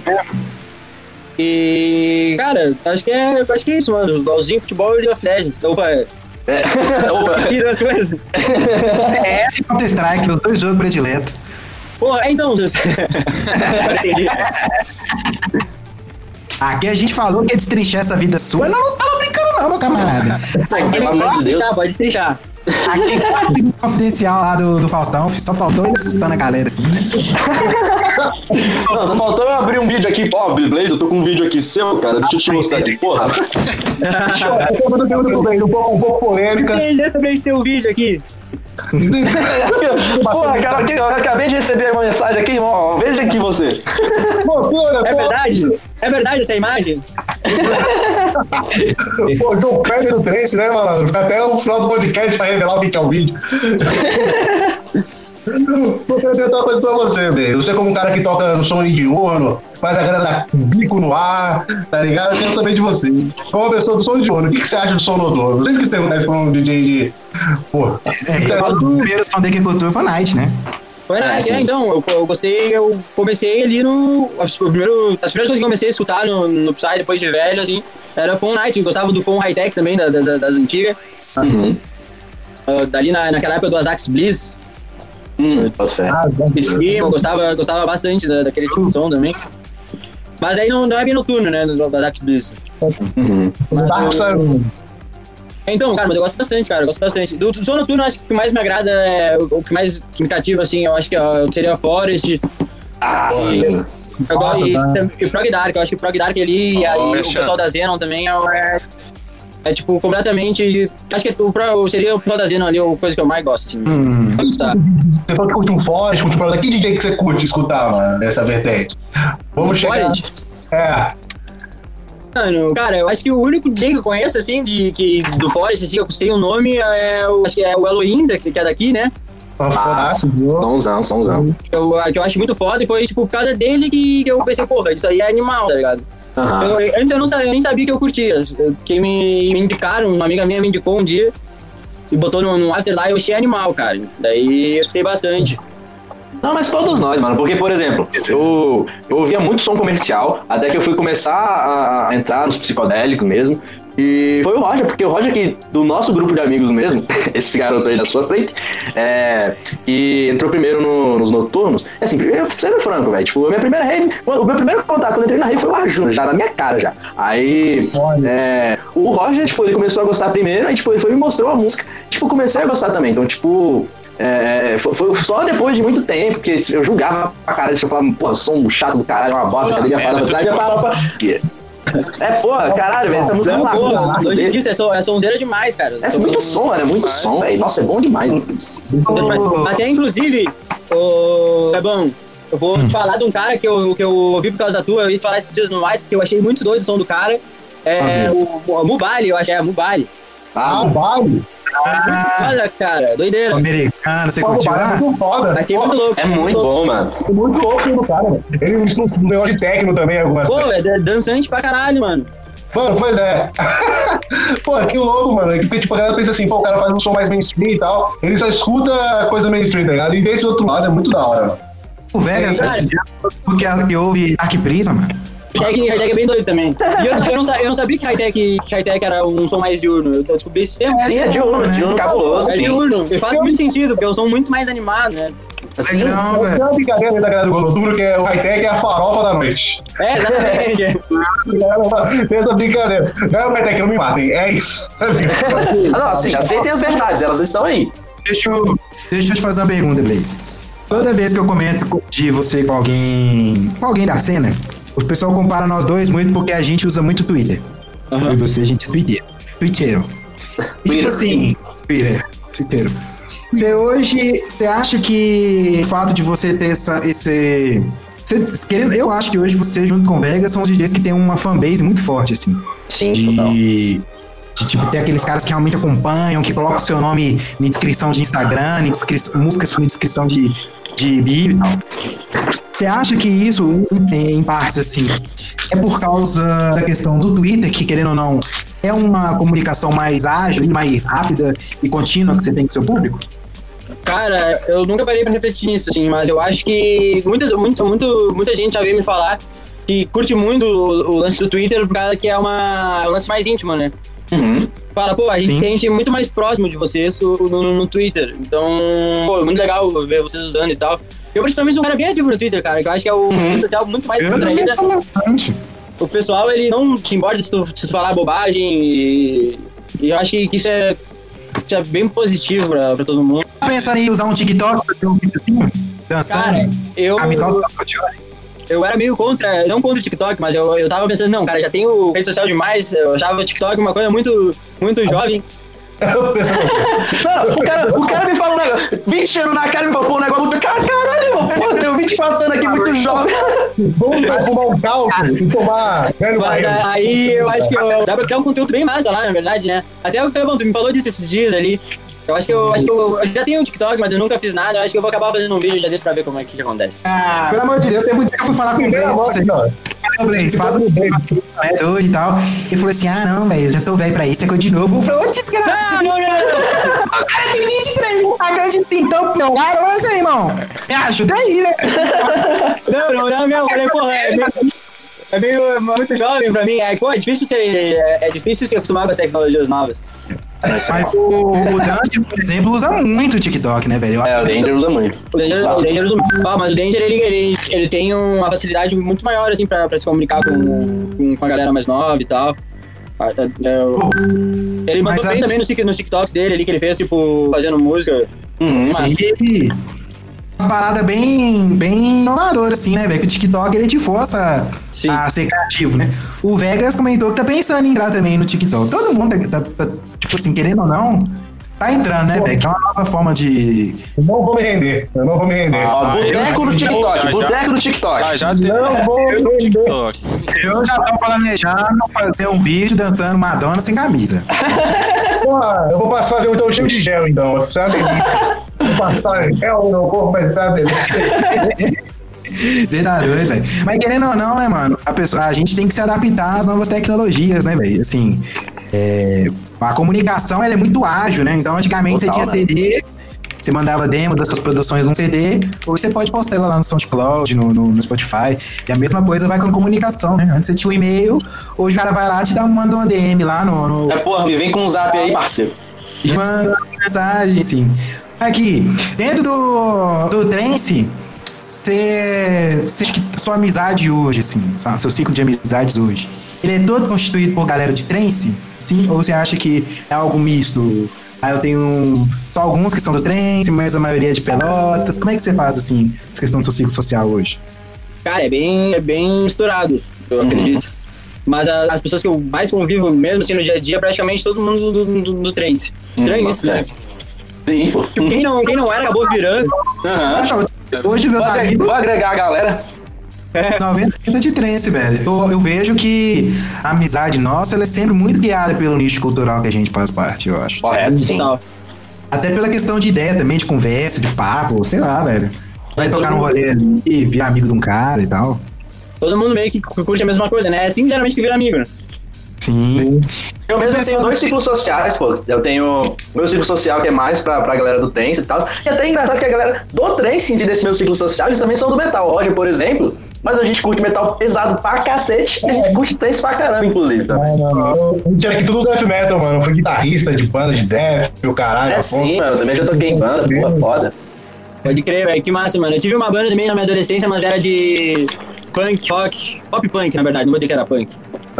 E, cara, acho que é, acho que é isso, mano. Golzinho, futebol e League of Legends. Opa, É. *laughs* Opa. que duas coisas. CS e Counter-Strike, os dois jogos prediletos. Pô, é então. *laughs* Aqui a gente falou que ia destrinchar essa vida sua, não, não tava brincando não, meu camarada. Pelo amor de Deus. Tá, pode trinchar. Aquele *laughs* confidencial lá do, do Faustão, só faltou ele assustando a galera assim. Não, só faltou eu abrir um vídeo aqui. Ó, Blaze, eu tô com um vídeo aqui seu, cara. Deixa eu te mostrar aqui. Porra. Um pouco, um pouco polêmica. Entender sobre esse seu vídeo aqui. *laughs* Porra, cara, aqui, eu acabei de receber uma mensagem aqui, ó. Veja aqui você. É verdade? É verdade essa imagem? *laughs* Pô, João do Trace, né, mano? Até o final do podcast pra revelar o que é o vídeo. Vou perguntar uma coisa pra você, velho. Você, como um cara que toca no som indiano, faz a galera dar bico no ar, tá ligado? Eu quero saber de você. Como uma pessoa do som indiano, o que, que você acha do som noturno? Eu sempre quis perguntar isso pra um DJ de. Pô, É, do- primeiro som da Cultura foi Night, né? Foi na É, sim. é, então, eu, eu gostei, eu comecei ali no. As, primeiro, as primeiras coisas que eu comecei a escutar no, no Psy depois de velho, assim, era Phone Night, eu gostava do Phone High Tech também, da, da- das antigas. Uhum. Ah, dali na, naquela época do Azax Bliss, Hum, fé. Ah, eu gostava, gostava bastante da, daquele tipo de som também. Mas aí não, não é bem noturno, né, do, do Azax Bliss. Uhum. o Dark saiu. Então, cara, mas eu gosto bastante, cara, eu gosto bastante. Do, do som noturno, eu acho que o que mais me agrada, é, o, o que mais me cativa, assim, eu acho que ó, seria Forest, Ah, sim. Eu Nossa, gosto, e, tá. e o Prog Dark, eu acho que o Prog Dark ali e aí o pessoal da Xenon também é, é, é, tipo completamente. Acho que o Pro, seria o pessoal da Xenon ali a coisa que eu mais gosto. Assim, Hum. Gostar. Você falou que curte um Forest, curte um. Que DJ que você curte escutar, mano, dessa vertente? Vamos chegar. Forest? É. Mano, cara, eu acho que o único DJ que eu conheço, assim, de, que, do Forest, assim, que eu sei o nome, é o, acho que é o Elohim, que que é daqui, né? Nossa, viu? somzão, somzão. Que eu, que eu acho muito foda e foi, tipo, por causa dele que, que eu pensei, porra, isso aí é animal, tá ligado? Aham. Eu- antes eu, não sabia, eu nem sabia que eu curtia. Quem me, me indicaram, uma amiga minha me indicou um dia e botou no, no after lá e eu achei animal, cara. Daí eu escutei bastante. Não, mas todos nós, mano. Porque, por exemplo, eu, eu ouvia muito som comercial, até que eu fui começar a, entrar nos psicodélicos mesmo. E foi o Roger, porque o Roger que, do nosso grupo de amigos mesmo, *laughs* esse garoto aí na sua frente, é, que entrou primeiro no- nos noturnos. É assim, eu sendo franco, velho. Tipo, a minha primeira rave, o meu primeiro contato quando eu entrei na rave foi o Arjuna, já na minha cara já. Aí, é, o Roger, tipo, ele começou a gostar primeiro, aí, tipo, ele foi me mostrou a música. Tipo, comecei a gostar também. Então, tipo, é, foi, foi só depois de muito tempo que eu julgava pra caralho, eu falava, porra, som chato do caralho, é uma bosta, cadê minha parada minha. É, porra, caralho, velho, essa música é uma pô, hoje em dia é, so, é sonzeira demais, cara. É muito som, é muito som, velho. Nossa, é bom demais. Até inclusive, o é bom. Eu vou te falar de um cara que eu, que eu ouvi por causa da tua, eu ia falar esses dias no Whites, que eu achei muito doido o som do cara. É Ah, o, o Mubali, eu acho que é Mubali. Ah, Ah, baile? Olha, cara, doideira. Americano, você curtiu cara é muito foda. Vai ser muito louco. É muito bom, mano. É muito louco do cara, mano. Ele ensina um negócio de técnico também, algumas Pô, é dan- dançante pra caralho, mano. Mano, pois é. *laughs* pô, que louco, mano. Porque, tipo, a galera pensa assim, pô, o cara faz um som mais mainstream e tal. Ele só escuta coisa mainstream, tá ligado? E ver esse outro lado é muito da hora. O Vegas, Cara. porque que houve Dark Prisma, mano. Hightech, Hightech é bem doido também. *laughs* E eu, eu não, eu não sabia que Hightech, que Hightech era um som mais diurno. Eu descobri esse tempo. Sim, é diurno, diurno cabuloso, É diurno. E faz muito sentido, porque é um som muito mais animado, né? Assim, Não, Tem velho. uma brincadeira da galera do Goloturo que é o high-tech é a farofa da noite. É, exatamente. *laughs* Tem essa brincadeira. Não, high-tech, não me matem. É isso. *laughs* ah, não, assim, aceitem as verdades, elas estão aí. Deixa eu, deixa eu te fazer uma pergunta, Blaze. Toda vez que eu comento co- de você com alguém, com alguém da cena, o pessoal compara nós dois muito porque a gente usa muito Twitter. Eu e você, a gente é Twitter. E, tipo Twitter. assim, Twitter. Twitteiro. Você hoje, você acha que o fato de você ter essa, esse... você- querendo, eu acho que hoje você, junto com o Vegas, são os DJs que tem uma fanbase muito forte, assim Sim, total. de, de, tipo, ter aqueles caras que realmente acompanham, que colocam o seu nome em descrição de Instagram, em descrição, música sua em descrição de, de Bíblia e tal. Você acha que isso, em, em partes, assim, é por causa da questão do Twitter, que querendo ou não, é uma comunicação mais ágil, mais rápida e contínua que você tem com o seu público? Cara, eu nunca parei pra refletir nisso, assim, mas eu acho que muitas, muito, muito, muita gente já veio me falar que curte muito o, o lance do Twitter por causa que é uma, é um lance mais íntimo, né? Uhum. Fala, pô, a gente Sim. sente muito mais próximo de vocês no, no, no Twitter. Então, pô, é muito legal ver vocês usando e tal. Eu, particularmente, sou um cara bem ativo no Twitter, cara, que eu acho que é o rede social muito mais Eu contraída. bastante. O pessoal, ele não se importa se tu, se tu falar bobagem e, e eu acho que isso é, isso é bem positivo pra, pra todo mundo. Tá pensando em usar um TikTok pra ter um vídeo assim, dançando? Cara, eu, Pacotioli? Eu era meio contra, não contra o TikTok, mas eu, eu tava pensando, não, cara, já tenho rede social demais, eu achava o TikTok uma coisa muito, muito jovem. *laughs* Não, o cara, o cara me fala um negócio, 20 anos na cara e me fala, pô, um negócio muito. Cara, caralho, pô, eu tenho 20 faltando aqui, muito jovem. Vamos pra fumar um calço e tomar velho Mas aí eu acho que eu, dá pra criar um conteúdo bem massa lá, na verdade, né? Até o Clebão, tu me falou disso esses dias ali. Eu acho que eu, acho que eu, eu já tenho um TikTok, mas eu nunca fiz nada. Eu acho que eu vou acabar fazendo um vídeo já desse pra ver como é que, que acontece. Ah, pelo amor de Deus, teve um dia que eu fui falar com o Blaze, Blaze, faz um é doido e tal. Ele falou assim: ah, não, velho, eu já tô velho pra isso, é coisa de novo. Eu falei, ô, desgraça, Ah, não, não, não. *laughs* o cara tem 23 mil pagando de tintão pro meu lado, olha isso aí, irmão. Me ajuda aí, né? Não, não, não, não. Eu falei, porra, é meio, é meio muito jovem pra mim. É, pô, é difícil ser, é, é difícil se acostumar com as tecnologias novas. Mas o, o Dante, por exemplo, usa muito o TikTok, né, velho? Eu É, o acho Danger usa muito. O Danger, o Danger usa muito. Ah, mas o Danger, ele, ele, ele tem uma facilidade muito maior, assim, pra, pra se comunicar com, com, com a galera mais nova e tal. Ah, é, é, Ele Mas mandou a- bem também nos, tik- nos TikToks dele ali, que ele fez, tipo, fazendo música. Uhum. Mas-. Umas paradas bem, bem inovadoras, assim, né, velho? Que o TikTok ele te força Sim. a ser criativo, né? O Vegas comentou que tá pensando em entrar também no TikTok. Todo mundo tá, tá- tá, tipo assim, querendo ou não, tá entrando, né, velho? Que é uma nova forma de. Eu não vou me render. Eu não vou me render. Ó, Ah, boteco no TikTok, boteco no TikTok. Já, já tem Não vou eu no. TikTok. Eu já tô planejando fazer um vídeo dançando Madonna sem camisa. *laughs* Porra, eu vou passar fazer então cheio de gel, então. Vai precisar delícia. Vou passar gel no meu corpo, vai precisar delícia. *laughs* Você tá doido, velho. Mas querendo ou não, né, mano? A, pessoa, a gente tem que se adaptar às novas tecnologias, né, velho? Assim, é, a comunicação ela é muito ágil, né? Então, antigamente Total, você tinha CD, você mandava demo das suas produções num CD, ou você pode postar ela lá no SoundCloud, no, no, no Spotify. E a mesma coisa vai com a comunicação, né? Antes você tinha um e-mail, hoje o cara vai lá e te dá, manda uma DM lá no, no, É, porra, me vem com um zap aí, parceiro. manda mensagem, assim. Aqui, dentro do, do trance, você que sua amizade hoje, assim, seu ciclo de amizades hoje, ele é todo constituído por galera de trance, sim? Ou você acha que é algo misto? Ah, eu tenho só alguns que são do trance, mas a maioria é de pelotas. Como é que você faz, assim, essa questão do seu ciclo social hoje? Cara, é bem, é bem misturado, eu acredito. Mas a- as pessoas que eu mais convivo mesmo, assim, no dia a dia, praticamente todo mundo do, do, do trance. Estranho Hum, isso, né? Sim, pô. Tipo, quem não, quem não era acabou virando. Aham. Hoje, meus Vou agregar, amigos... vou agregar a galera. É. 90% de trance, velho. Eu, eu vejo que a amizade nossa ela é sempre muito guiada pelo nicho cultural que a gente faz parte, eu acho. Correto, sim. Total. Até pela questão de ideia também, de conversa, de papo, sei lá, velho. Vai tocar num rolê ali e virar amigo de um cara e tal. Todo mundo meio que curte a mesma coisa, né? É assim geralmente que vira amigo, né? Sim. Eu mesmo tenho dois ciclos sociais, pô. Eu tenho meu ciclo social que é mais pra, pra galera do trance e tal. E até é engraçado que a galera do trance em si desse meu ciclo social, eles também são do metal. O Roger, por exemplo, mas a gente curte metal pesado pra cacete e a gente curte trance pra caramba, inclusive. Tá? Não. Eu tinha aqui tudo death metal, mano. Eu fui guitarrista de banda de death, e o caralho. É a sim, mano. Também já toquei em banda, pô, foda. Pode crer, velho. Que massa, mano. Eu tive uma banda também na minha adolescência, mas era de punk, rock, pop punk, na verdade. Não vou dizer que era punk.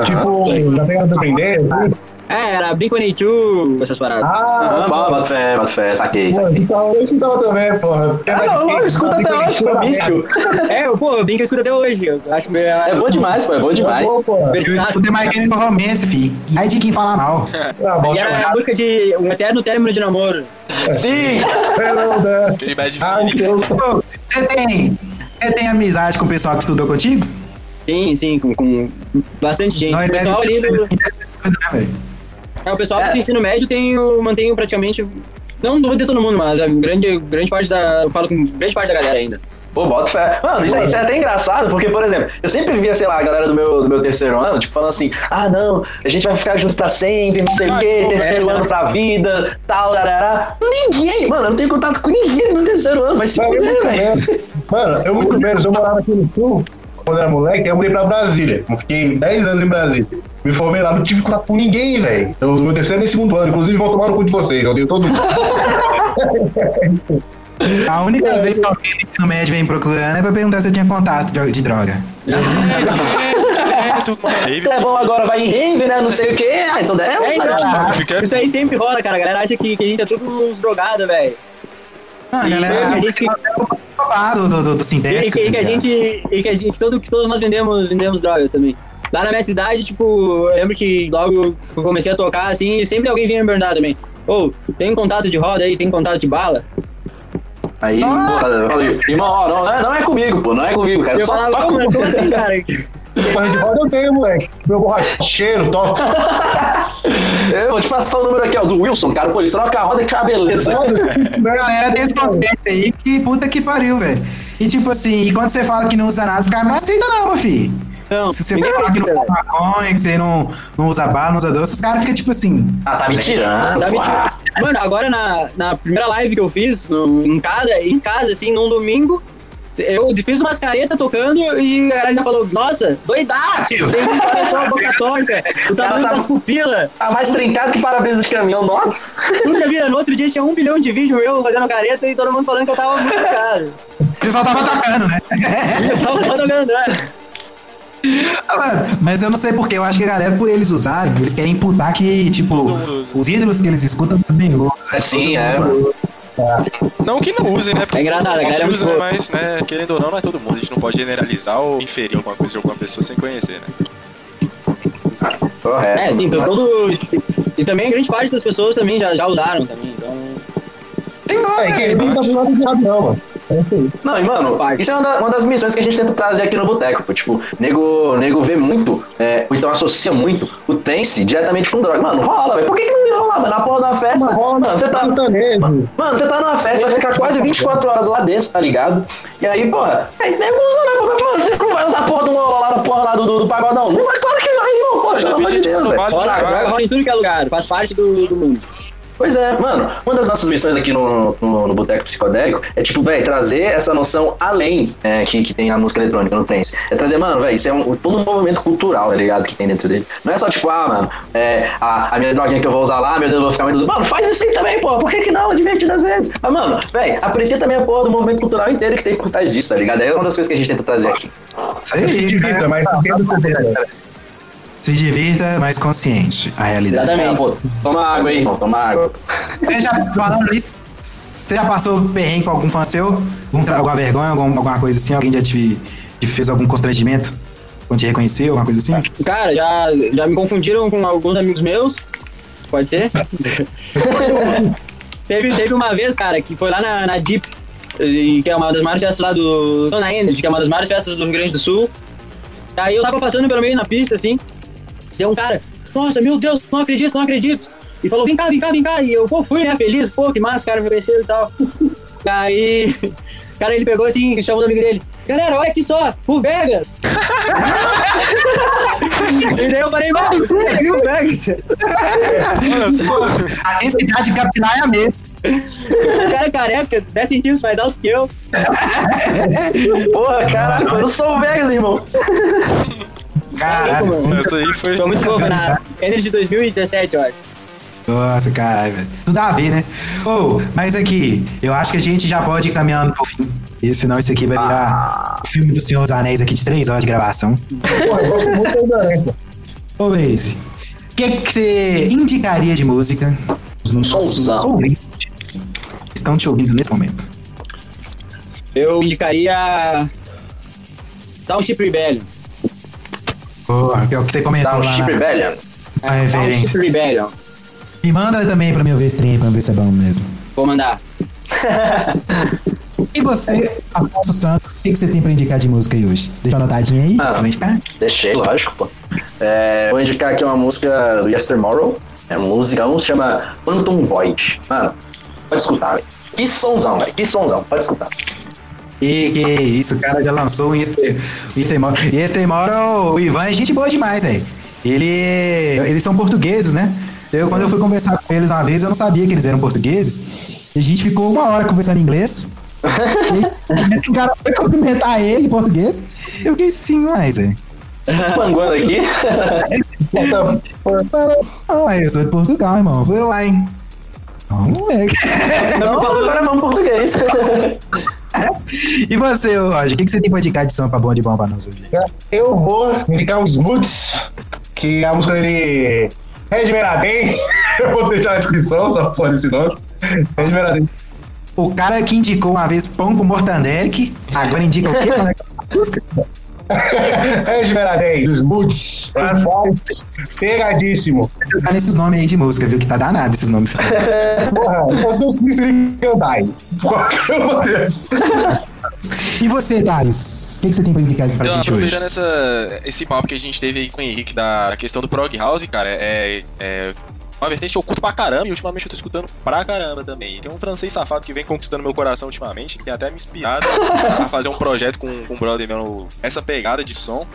Tipo, na pegada do aprender. assim. É, era Blink-182, essas paradas. Aham, Ah, bota bota fé, bota fé, saquei, pô, saquei. então, eu escutava também, porra. Ah, não, eu escuto até hoje, pô, místico. É, pô, o Blink eu escuto até hoje. Eu acho meio... É bom demais, pô, é bom demais. Pô, porra. Eu escutei mais Chemical Romance, fi. Aí de quem fala mal. Ah, E era a música de um eterno término de namoro. Sim! Aquele *laughs* bad Ah. Pô, Você tem, você tem amizade com o pessoal que estudou contigo? Sim, sim, com, com bastante gente. Nós o pessoal ali do, né, é, o pessoal É. do ensino médio tem mantém praticamente... Não vou dizer todo mundo, mas a grande, grande parte da... Eu falo com grande parte da galera ainda. Pô, bota fé. Mano, isso, aí, isso é até engraçado, porque, por exemplo, eu sempre via, sei lá, a galera do meu, do meu terceiro ano, tipo, falando assim, ah, não, a gente vai ficar junto pra sempre, não sei o quê, terceiro ano pra vida, tal, larará. Ninguém, mano, eu não tenho contato com ninguém no meu terceiro ano, vai se Mano, eu fuder, muito velho. menos. Mano, eu muito *laughs* menos. Eu morava aqui no sul, quando era moleque, eu mudei pra Brasília. Eu fiquei 10 anos em Brasília. Me formei lá, não tive contato com ninguém, velho. Eu meu terceiro e segundo ano. Inclusive, vou tomar no cu de vocês. Eu tenho todo mundo. *laughs* A única vez que alguém do ensino médio vem procurando é pra perguntar se eu tinha contato de, de droga. É. É bom, agora vai em rave, né, não sei o quê. Ah, então é, É, então, Fica- isso aí sempre rola, cara. A galera acha que, que a gente é tudo uns drogados, velho. Ah, a galera, a gente- do, do, do, do E, sintético. que, e que tá a ligado? gente, e que a gente todo, que todos nós vendemos, vendemos drogas também. Lá na minha cidade, tipo, eu lembro que logo que eu comecei a tocar, assim, sempre alguém vinha me perguntar também. Ô, tem contato de roda aí? Tem contato de bala? Aí, pô, eu falei, irmão, ó, não, não é- não é comigo, pô, não é comigo, cara. eu Só falava, toca como assim, cara? Porra de roda eu tenho, moleque. Meu borracheiro, toca. *laughs* Eu vou te passar o número aqui, ó, do Wilson, cara. Pô, ele troca a roda e uma beleza. A galera tem esse contexto aí que puta que pariu, velho. E tipo assim, e quando você fala que não usa nada, os caras não aceitam não, meu filho. Não, Se você falar que não fuma maconha, que você não, não usa bala, não usa doce, os caras ficam tipo assim. Ah, tá me tirando, Tá pô. mentindo. Mano, agora na, na primeira live que eu fiz, no- em casa, em casa, assim, num domingo, eu fiz umas caretas tocando e a galera já falou, nossa, doidaço! Tem um a boca torta, o tamanho tá- das pupilas. Tá mais trincado que para-brisa de caminhão, nossa. Nunca vira, no outro dia tinha um bilhão de vídeos eu fazendo careta e todo mundo falando que eu tava muito caro. Você só tava tocando, né? *laughs* Eu tava só tocando, né? Ah, Mas eu não sei porquê, eu acho que a galera, por eles usarem, eles querem imputar que, tipo, mundo os ídolos que eles escutam também usam. É sim, é. Não que não usem, né? Porque É engraçado, a é gente muito usa, boa. Mas, né, querendo ou não, não é todo mundo. A gente não pode generalizar ou inferir alguma coisa de alguma pessoa sem conhecer, né? Correto. É, sim, todo, todo- E também grande parte das pessoas também já, já usaram também, então... Tem nome, É, que não tá do lado de nada, não, mano. É isso aí. Não, e mano, isso é uma, da- uma das missões que a gente tenta trazer aqui no Boteco. Tipo, nego, nego vê muito, é, ou então associa muito o trance diretamente com droga. Mano, rola, velho. Por que, que não rola, mano? Na porra uma festa. Mas rola, mano, você tá. sertanejo. Mano, você tá numa festa, vai ficar quase 24 horas lá dentro, tá ligado? E aí, porra, aí nego usa, né? Porque, Mano, não vai usar a porra do lá na porra lá do, do, do pagodão. Não, é claro que vai, irmão, porra, Já pelo amor de gente Deus, velho. Rola, rola em tudo que é lugar, faz parte do, do mundo. Pois é, mano, uma das nossas missões aqui no, no, no Boteco Psicodélico é, tipo, velho, trazer essa noção além é, que, que tem na música eletrônica, no trance. É trazer, mano, velho, isso é um, todo um movimento cultural, tá ligado, que tem dentro dele. Não é só, tipo, ah, mano, é, a, a minha droguinha que eu vou usar lá, meu Deus, eu vou ficar muito... Mano, faz isso aí também, pô, por que que não? É divertido às vezes. Mas, mano, velho, aprecia também a porra do movimento cultural inteiro que tem por trás disso, tá ligado? É uma das coisas que a gente tenta trazer aqui. Isso aí, cara. mas entenda o que Se divirta, mas consciente, a realidade. É, Exatamente. pô, toma água aí, irmão, toma água. Você já, falando isso, você já passou perrengue com algum fã seu? Alguma vergonha, algum- alguma coisa assim? Alguém já te, te fez algum constrangimento? Quando te reconheceu, alguma coisa assim? Cara, já, já me confundiram com alguns amigos meus. Pode ser? *laughs* teve, teve uma vez, cara, que foi lá na, na Deep. e que é uma das maiores festas lá do Zona Energy, que é uma das maiores festas do Rio Grande do Sul. Aí eu tava passando pelo meio na pista, assim, deu um cara, nossa, meu Deus, não acredito, não acredito. E falou, vem cá, vem cá, vem cá. E eu, pô, fui, né, feliz, pô, que massa, cara, me conheceu e tal. *laughs* Aí, cara, ele pegou assim, chamou o amigo dele, galera, olha aqui só, o Vegas. *laughs* e daí eu falei, mano, você viu o Vegas? A densidade capilar é a mesma. O cara é careca, 10 centímetros mais alto que eu. Porra, caralho, eu não sou o Vegas, irmão. Caralho, mano. Essa aí foi. Foi muito novo, na Energy 2017, eu acho. Nossa, caralho, velho. Tudo a ver, né? Ô, mas aqui, eu acho que a gente já pode ir caminhando pro fim. E senão isso aqui vai virar o filme do Senhor dos Anéis aqui de três horas de gravação. Pô, eu gosto muito da. Ô, Blaze, o que, que você indicaria de música? Os nossos ouvintes estão te ouvindo nesse momento. Eu indicaria. Down Chip Rebellion. Que é o que você comentou um lá na, rebellion. Chip referência. Rebellion. Me manda também pra mim ver stream, pra ver se é bom mesmo. Vou mandar. E você, Afonso Santos, o que, que você tem pra indicar de música aí hoje? Deixa uma notadinha aí, Ah. você vai indicar? Deixei, lógico, pô. É, vou indicar aqui uma música do Yestermorrow. É uma música, um se chama Phantom Void. Mano, pode escutar, velho. Que sonzão, velho. Que sonzão, pode escutar. E que isso, o cara já lançou Easter Moro. E Moro, o Ivan é gente boa demais, velho. Ele, eles são portugueses, né? Eu, quando eu fui conversar com eles uma vez, eu não sabia que eles eram portugueses. E a gente ficou uma hora conversando em inglês. *laughs* E o cara foi cumprimentar ele em português. Eu fiquei sim, mais, velho. Panguando aqui. Não, eu sou de Portugal, irmão. Foi lá, hein? Não, moleque. Não, agora vamos português. *laughs* *laughs* E você, Roger, o que, que você tem pra indicar de samba bom de bom pra nós hoje? Eu vou indicar os Moods, que a música dele Red Meradem. *laughs* Eu vou deixar na descrição, essa porra desse nome. Red Meradem. O cara que indicou uma vez pão com mortandec, agora indica o quê? *laughs* Como é que é a música? Red Meradem, dos Moods. Pegadíssimo. Tá nesses nomes aí de música, viu? Que tá danado esses nomes. Porra, eu sou o uma dessas. E você, Thales? O que, que você tem pra indicar pra Então, gente hoje? aproveitando essa, esse papo que a gente teve aí com o Henrique da, da questão do Prog House, cara, é, é uma vertente que eu curto pra caramba e ultimamente eu tô escutando pra caramba também. E tem um francês safado que vem conquistando meu coração ultimamente, que tem até me inspirado *laughs* a fazer um projeto com, com um brother meu, essa pegada de som.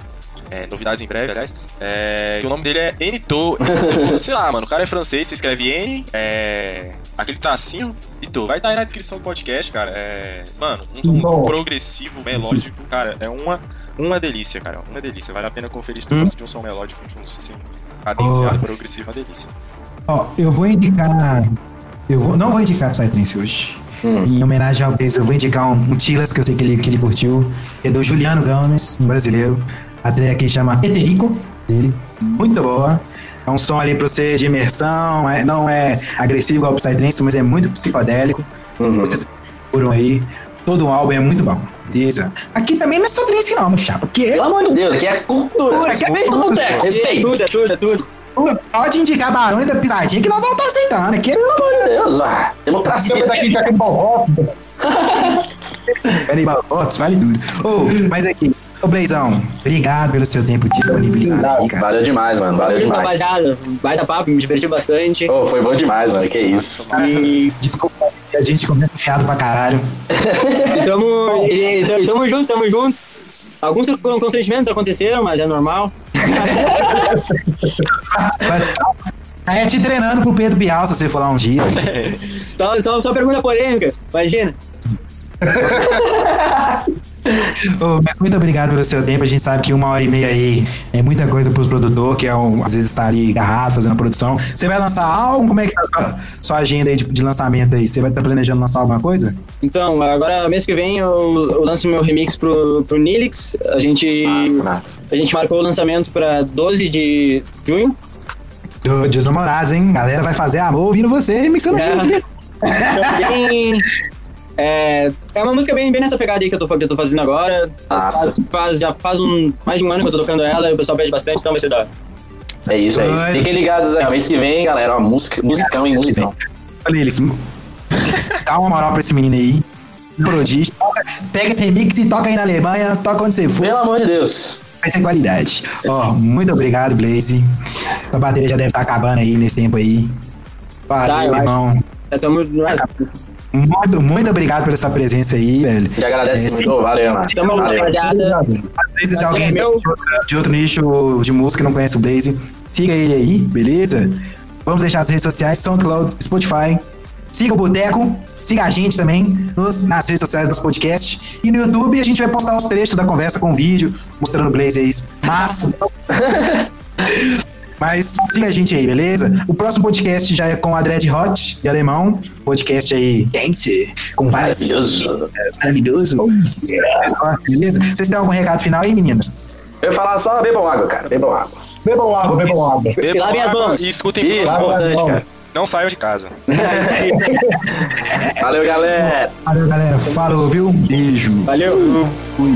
É, novidades em breve, aliás. É, e o nome dele é Enito. *laughs* Sei lá, mano. O cara é francês, você escreve N, é, aquele tracinho, Ito. Vai estar aí na descrição do podcast, cara. É, mano, um som progressivo, melódico, cara. É uma, uma delícia, cara. Uma delícia. Vale a pena conferir se tu Hum. de um som melódico, de um assim, cadenciado, Oh. progressivo, uma delícia. Ó, eu vou indicar. Eu vou, não vou indicar pro Psytrance hoje. Hum. Em homenagem ao Bez, eu vou indicar um, um Tilas que eu sei que ele, que ele curtiu. É do Juliano Gomes, um brasileiro. A track chama Eterico, dele. Muito boa. É um som ali pra você de imersão. é- não é agressivo igual o Psytrance, mas é muito psicodélico. Uhum. Vocês procuram aí. Todo o álbum é muito bom. Beleza. Aqui também não é só trance, não, meu chapa. Porque Pelo amor de Deus, aqui é cultura. Aqui é bem do boteco. É Respeito. tudo, é tudo, é tudo. Pode indicar Barões da Pisadinha que nós vamos estar aceitando. Aqui é Pelo amor de Deus, ah, democracia. Daqui já que. Peraí, Balotes, vale tudo. Ô, mas aqui, ô Blazão, obrigado pelo seu tempo disponibilizado aqui, cara. Valeu demais, mano. Valeu demais. Rapaziada, vai dar papo, me diverti bastante. Ô, foi bom demais, mano. Que isso. E *laughs* Desculpa, a gente começa enfiado pra caralho. tamo, e, e, tamo junto, tamo junto. Alguns constrangimentos aconteceram, mas é normal. Aí é te treinando pro Pedro Bial, se você for lá um dia. Só, só, só pergunta polêmica, imagina. *laughs* Ô, mas muito obrigado pelo seu tempo. A gente sabe que uma hora e meia aí é muita coisa pros produtores, que é um, às vezes tá ali garrafa, fazendo a produção. Você vai lançar álbum? Como é que tá a sua, sua agenda aí de, de lançamento aí? Você vai estar planejando lançar alguma coisa? Então, agora mês que vem eu, eu lanço meu remix pro, pro Nilix. A gente, massa. a gente marcou o lançamento pra 12 de junho. Do Dias Namorados, hein? Galera vai fazer amor ouvindo você remixando É. *laughs* É, é uma música bem, bem nessa pegada aí que eu tô, que eu tô fazendo agora. Faz, faz- já faz um, mais de um ano que eu tô tocando ela e o pessoal pede bastante, então vai ser da hora. É isso, é isso. Ai. Fiquem ligados aí. Mês que vem, galera. Ó, música, musicão e musicão. Olha eles. *laughs* Dá uma moral pra esse menino aí. Prodigy. Toca- Pega esse remix e toca aí na Alemanha, toca onde você for. Pelo amor de Deus. Vai ser qualidade. Ó, muito obrigado, Blaze. A bateria já deve estar acabando aí nesse tempo aí. Valeu, Tá, irmão. Já estamos. Muito, muito obrigado pela sua presença aí, velho. Te agradece É, muito. Valeu, mano. Tamo rapaziada. Às vezes alguém Meu- de outro, de outro nicho de música não conhece o Blaze, siga ele aí, beleza? Vamos deixar as redes sociais, SoundCloud, Spotify. Siga o Boteco, siga a gente também nos- nas redes sociais dos podcasts. E no YouTube a gente vai postar os trechos da conversa com vídeo, mostrando o Blaze aí. Mas. *laughs* Mas siga a gente aí, beleza? O próximo podcast já é com a Dread Hot de alemão. Podcast aí quente, com várias Maravilhoso. maravilhoso. Beleza? Vocês têm algum recado final aí, meninos? Eu ia falar só bebam água, cara. Bebam água. Bebam água, bebam água. Bebam Lavem as água mãos. E escutem as importante, cara. Não saiam de casa. Valeu, galera. Valeu, galera. Falou, viu? Beijo. Valeu. Fui.